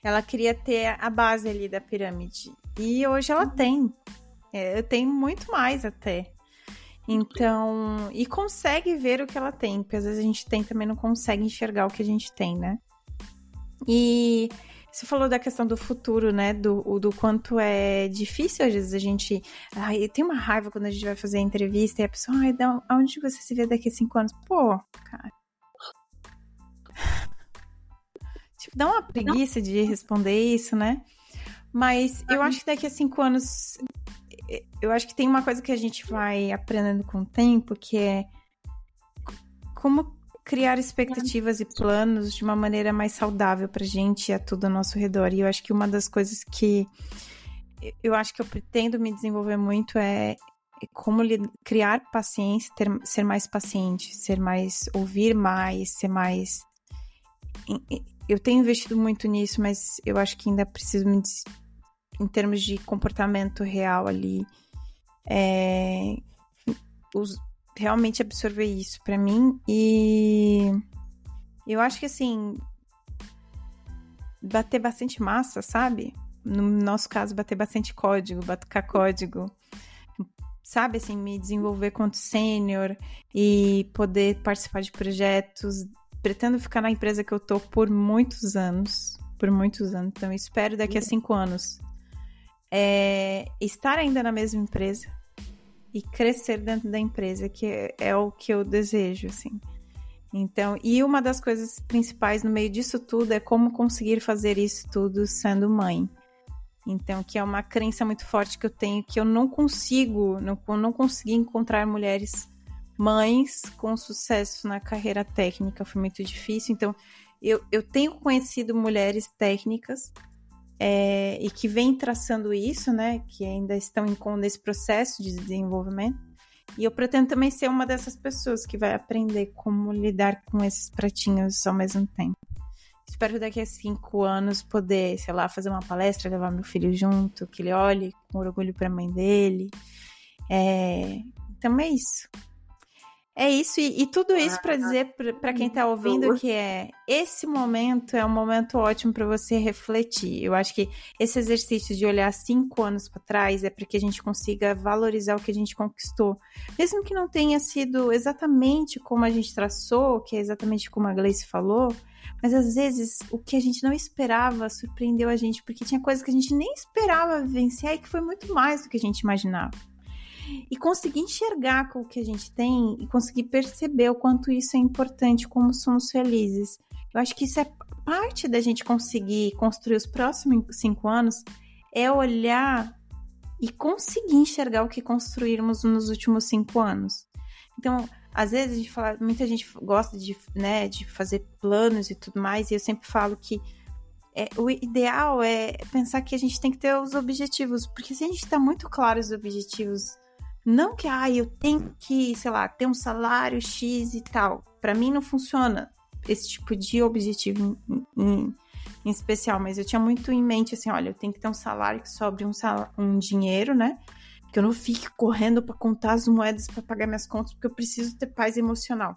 Ela queria ter a base ali da pirâmide. E hoje ela tem. É, eu tenho muito mais até. Então, e consegue ver o que ela tem, porque às vezes a gente tem também não consegue enxergar o que a gente tem, né? E você falou da questão do futuro, né? Do, do quanto é difícil, às vezes, a gente. Ai, tem uma raiva quando a gente vai fazer a entrevista e a pessoa, ai, aonde você se vê daqui a cinco anos? Pô, cara. Tipo, dá uma preguiça de responder isso, né? Mas eu acho que daqui a cinco anos. Eu acho que tem uma coisa que a gente vai aprendendo com o tempo, que é como criar expectativas e planos de uma maneira mais saudável pra gente e a tudo ao nosso redor. E eu acho que uma das coisas que eu acho que eu pretendo me desenvolver muito é, como criar paciência, ter, ser mais paciente, ser mais, ouvir mais, ser mais. Eu tenho investido muito nisso, mas eu acho que ainda preciso me, em termos de comportamento real ali, é, os, realmente absorver isso para mim e eu acho que assim bater bastante massa, sabe? no nosso caso, bater bastante código, batucar código, sabe, assim, me desenvolver quanto sênior e poder participar de projetos. Pretendo ficar na empresa que eu tô por muitos anos, por muitos anos. Então, espero daqui a cinco anos é, estar ainda na mesma empresa e crescer dentro da empresa, que é, o que eu desejo, assim. Então, e uma das coisas principais no meio disso tudo é como conseguir fazer isso tudo sendo mãe. Então, que é uma crença muito forte que eu tenho que eu não consigo, não, não consegui encontrar mulheres mães com sucesso na carreira técnica, foi muito difícil. Então, eu, eu tenho conhecido mulheres técnicas é, e que vêm traçando isso, né? Que ainda estão em, nesse processo de desenvolvimento. E eu pretendo também ser uma dessas pessoas que vai aprender como lidar com esses pratinhos ao mesmo tempo. Espero daqui a cinco anos poder, sei lá, fazer uma palestra, levar meu filho junto, que ele olhe com orgulho para a mãe dele. É... Então é isso. É isso, e, e tudo isso para dizer para quem está ouvindo que é esse momento é um momento ótimo para você refletir. Eu acho que esse exercício de olhar cinco anos para trás é para que a gente consiga valorizar o que a gente conquistou, mesmo que não tenha sido exatamente como a gente traçou, que é exatamente como a Gleice falou, mas às vezes o que a gente não esperava surpreendeu a gente, porque tinha coisas que a gente nem esperava vivenciar e que foi muito mais do que a gente imaginava e conseguir enxergar com o que a gente tem e conseguir perceber o quanto isso é importante, como somos felizes. Eu acho que isso é parte da gente conseguir construir os próximos cinco anos, é olhar e conseguir enxergar o que construímos nos últimos cinco anos. Então, às vezes a gente fala, muita gente gosta de, né, de fazer planos e tudo mais, e eu sempre falo que é, o ideal é pensar que a gente tem que ter os objetivos, porque se a gente está muito claro os objetivos não que, ah, eu tenho que, sei lá, ter um salário X e tal. Para mim não funciona esse tipo de objetivo em, em, em, especial, mas eu tinha muito em mente assim, olha, eu tenho que ter um salário que sobre um, salário, um dinheiro, né? Que eu não fique correndo para contar as moedas para pagar minhas contas, porque eu preciso ter paz emocional.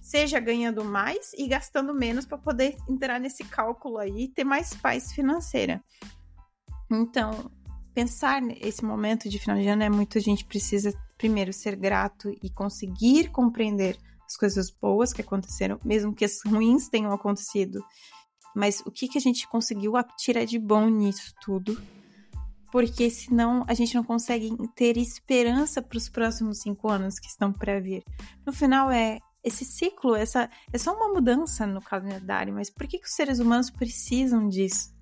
Seja ganhando mais e gastando menos para poder entrar nesse cálculo aí e ter mais paz financeira. Então, pensar nesse momento de final de ano é muito a gente precisa primeiro ser grato e conseguir compreender as coisas boas que aconteceram, mesmo que as ruins tenham acontecido. Mas o que, que a gente conseguiu tirar de bom nisso tudo? Porque senão a gente não consegue ter esperança para os próximos cinco anos que estão para vir. No final é esse ciclo, essa é só uma mudança no calendário, mas por que, que os seres humanos precisam disso?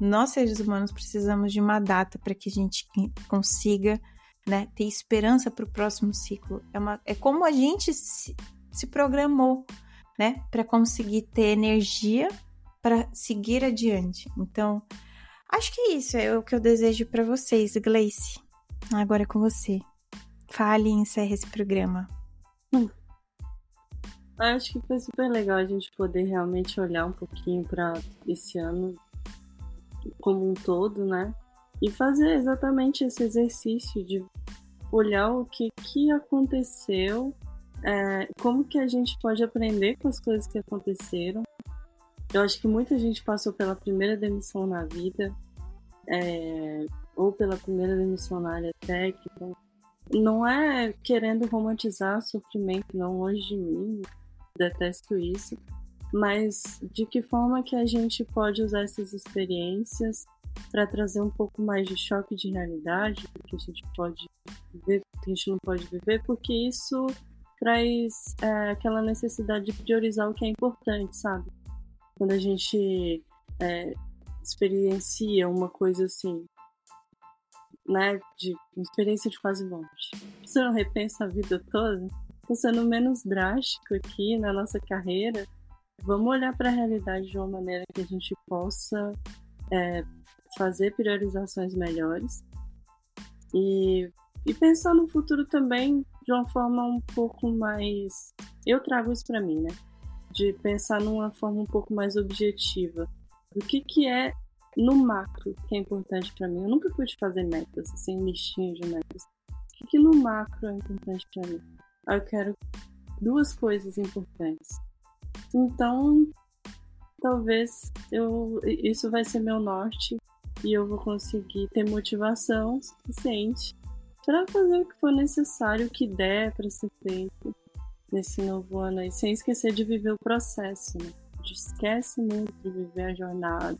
Nós seres humanos precisamos de uma data para que a gente consiga né, ter esperança para o próximo ciclo. É, uma, é como a gente se, se programou né, para conseguir ter energia para seguir adiante. Então, acho que isso é o que eu desejo para vocês, Gleice. Agora é com você. Fale e encerre esse programa. Hum. Acho que foi super legal a gente poder realmente olhar um pouquinho para esse ano como um todo, né? E fazer exatamente esse exercício de olhar o que, que aconteceu, é, como que a gente pode aprender com as coisas que aconteceram. Eu acho que muita gente passou pela primeira demissão na vida, é, ou pela primeira demissão na área técnica. Não é querendo romantizar sofrimento, não, longe de mim, detesto isso, mas de que forma que a gente pode usar essas experiências para trazer um pouco mais de choque de realidade que a gente pode viver, que a gente não pode viver, porque isso traz é, aquela necessidade de priorizar o que é importante, sabe? Quando a gente é, experiencia uma coisa assim, né, de experiência de quase morte, você não repensa a vida toda? Tô sendo menos drástico aqui na nossa carreira, vamos olhar para a realidade de uma maneira que a gente possa é, fazer priorizações melhores e, e pensar no futuro também de uma forma um pouco mais. Eu trago isso para mim, né? De pensar numa forma um pouco mais objetiva do que, que é no macro que é importante para mim. Eu nunca pude fazer metas, assim, listinha de metas. O que, que no macro é importante para mim? Aí eu quero duas coisas importantes então, talvez eu isso vai ser meu norte e eu vou conseguir ter motivação suficiente para fazer o que for necessário, o que der para ser feito nesse novo ano aí, sem esquecer de viver o processo, né? A gente esquece muito de viver a jornada,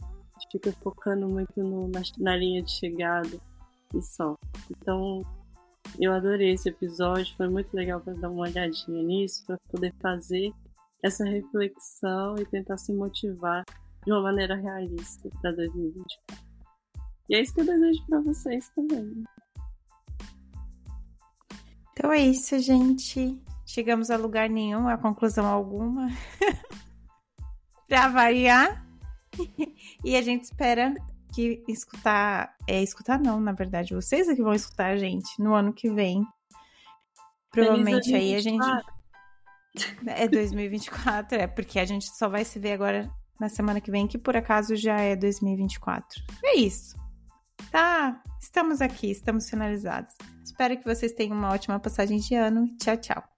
a gente fica focando muito no, na, na linha de chegada e só. Então, eu adorei esse episódio, foi muito legal para dar uma olhadinha nisso, para poder fazer essa reflexão e tentar se motivar de uma maneira realista para 2024. E é isso que eu desejo para vocês também. Então é isso, gente. Chegamos a lugar nenhum, a conclusão alguma. para variar. e a gente espera que escutar. É, escutar não, na verdade. Vocês é que vão escutar a gente no ano que vem. Provavelmente aí a gente. É 2024, é, porque a gente só vai se ver agora na semana que vem, que por acaso já é 2024. É isso. Tá, estamos aqui, estamos finalizados. Espero que vocês tenham uma ótima passagem de ano. Tchau, tchau.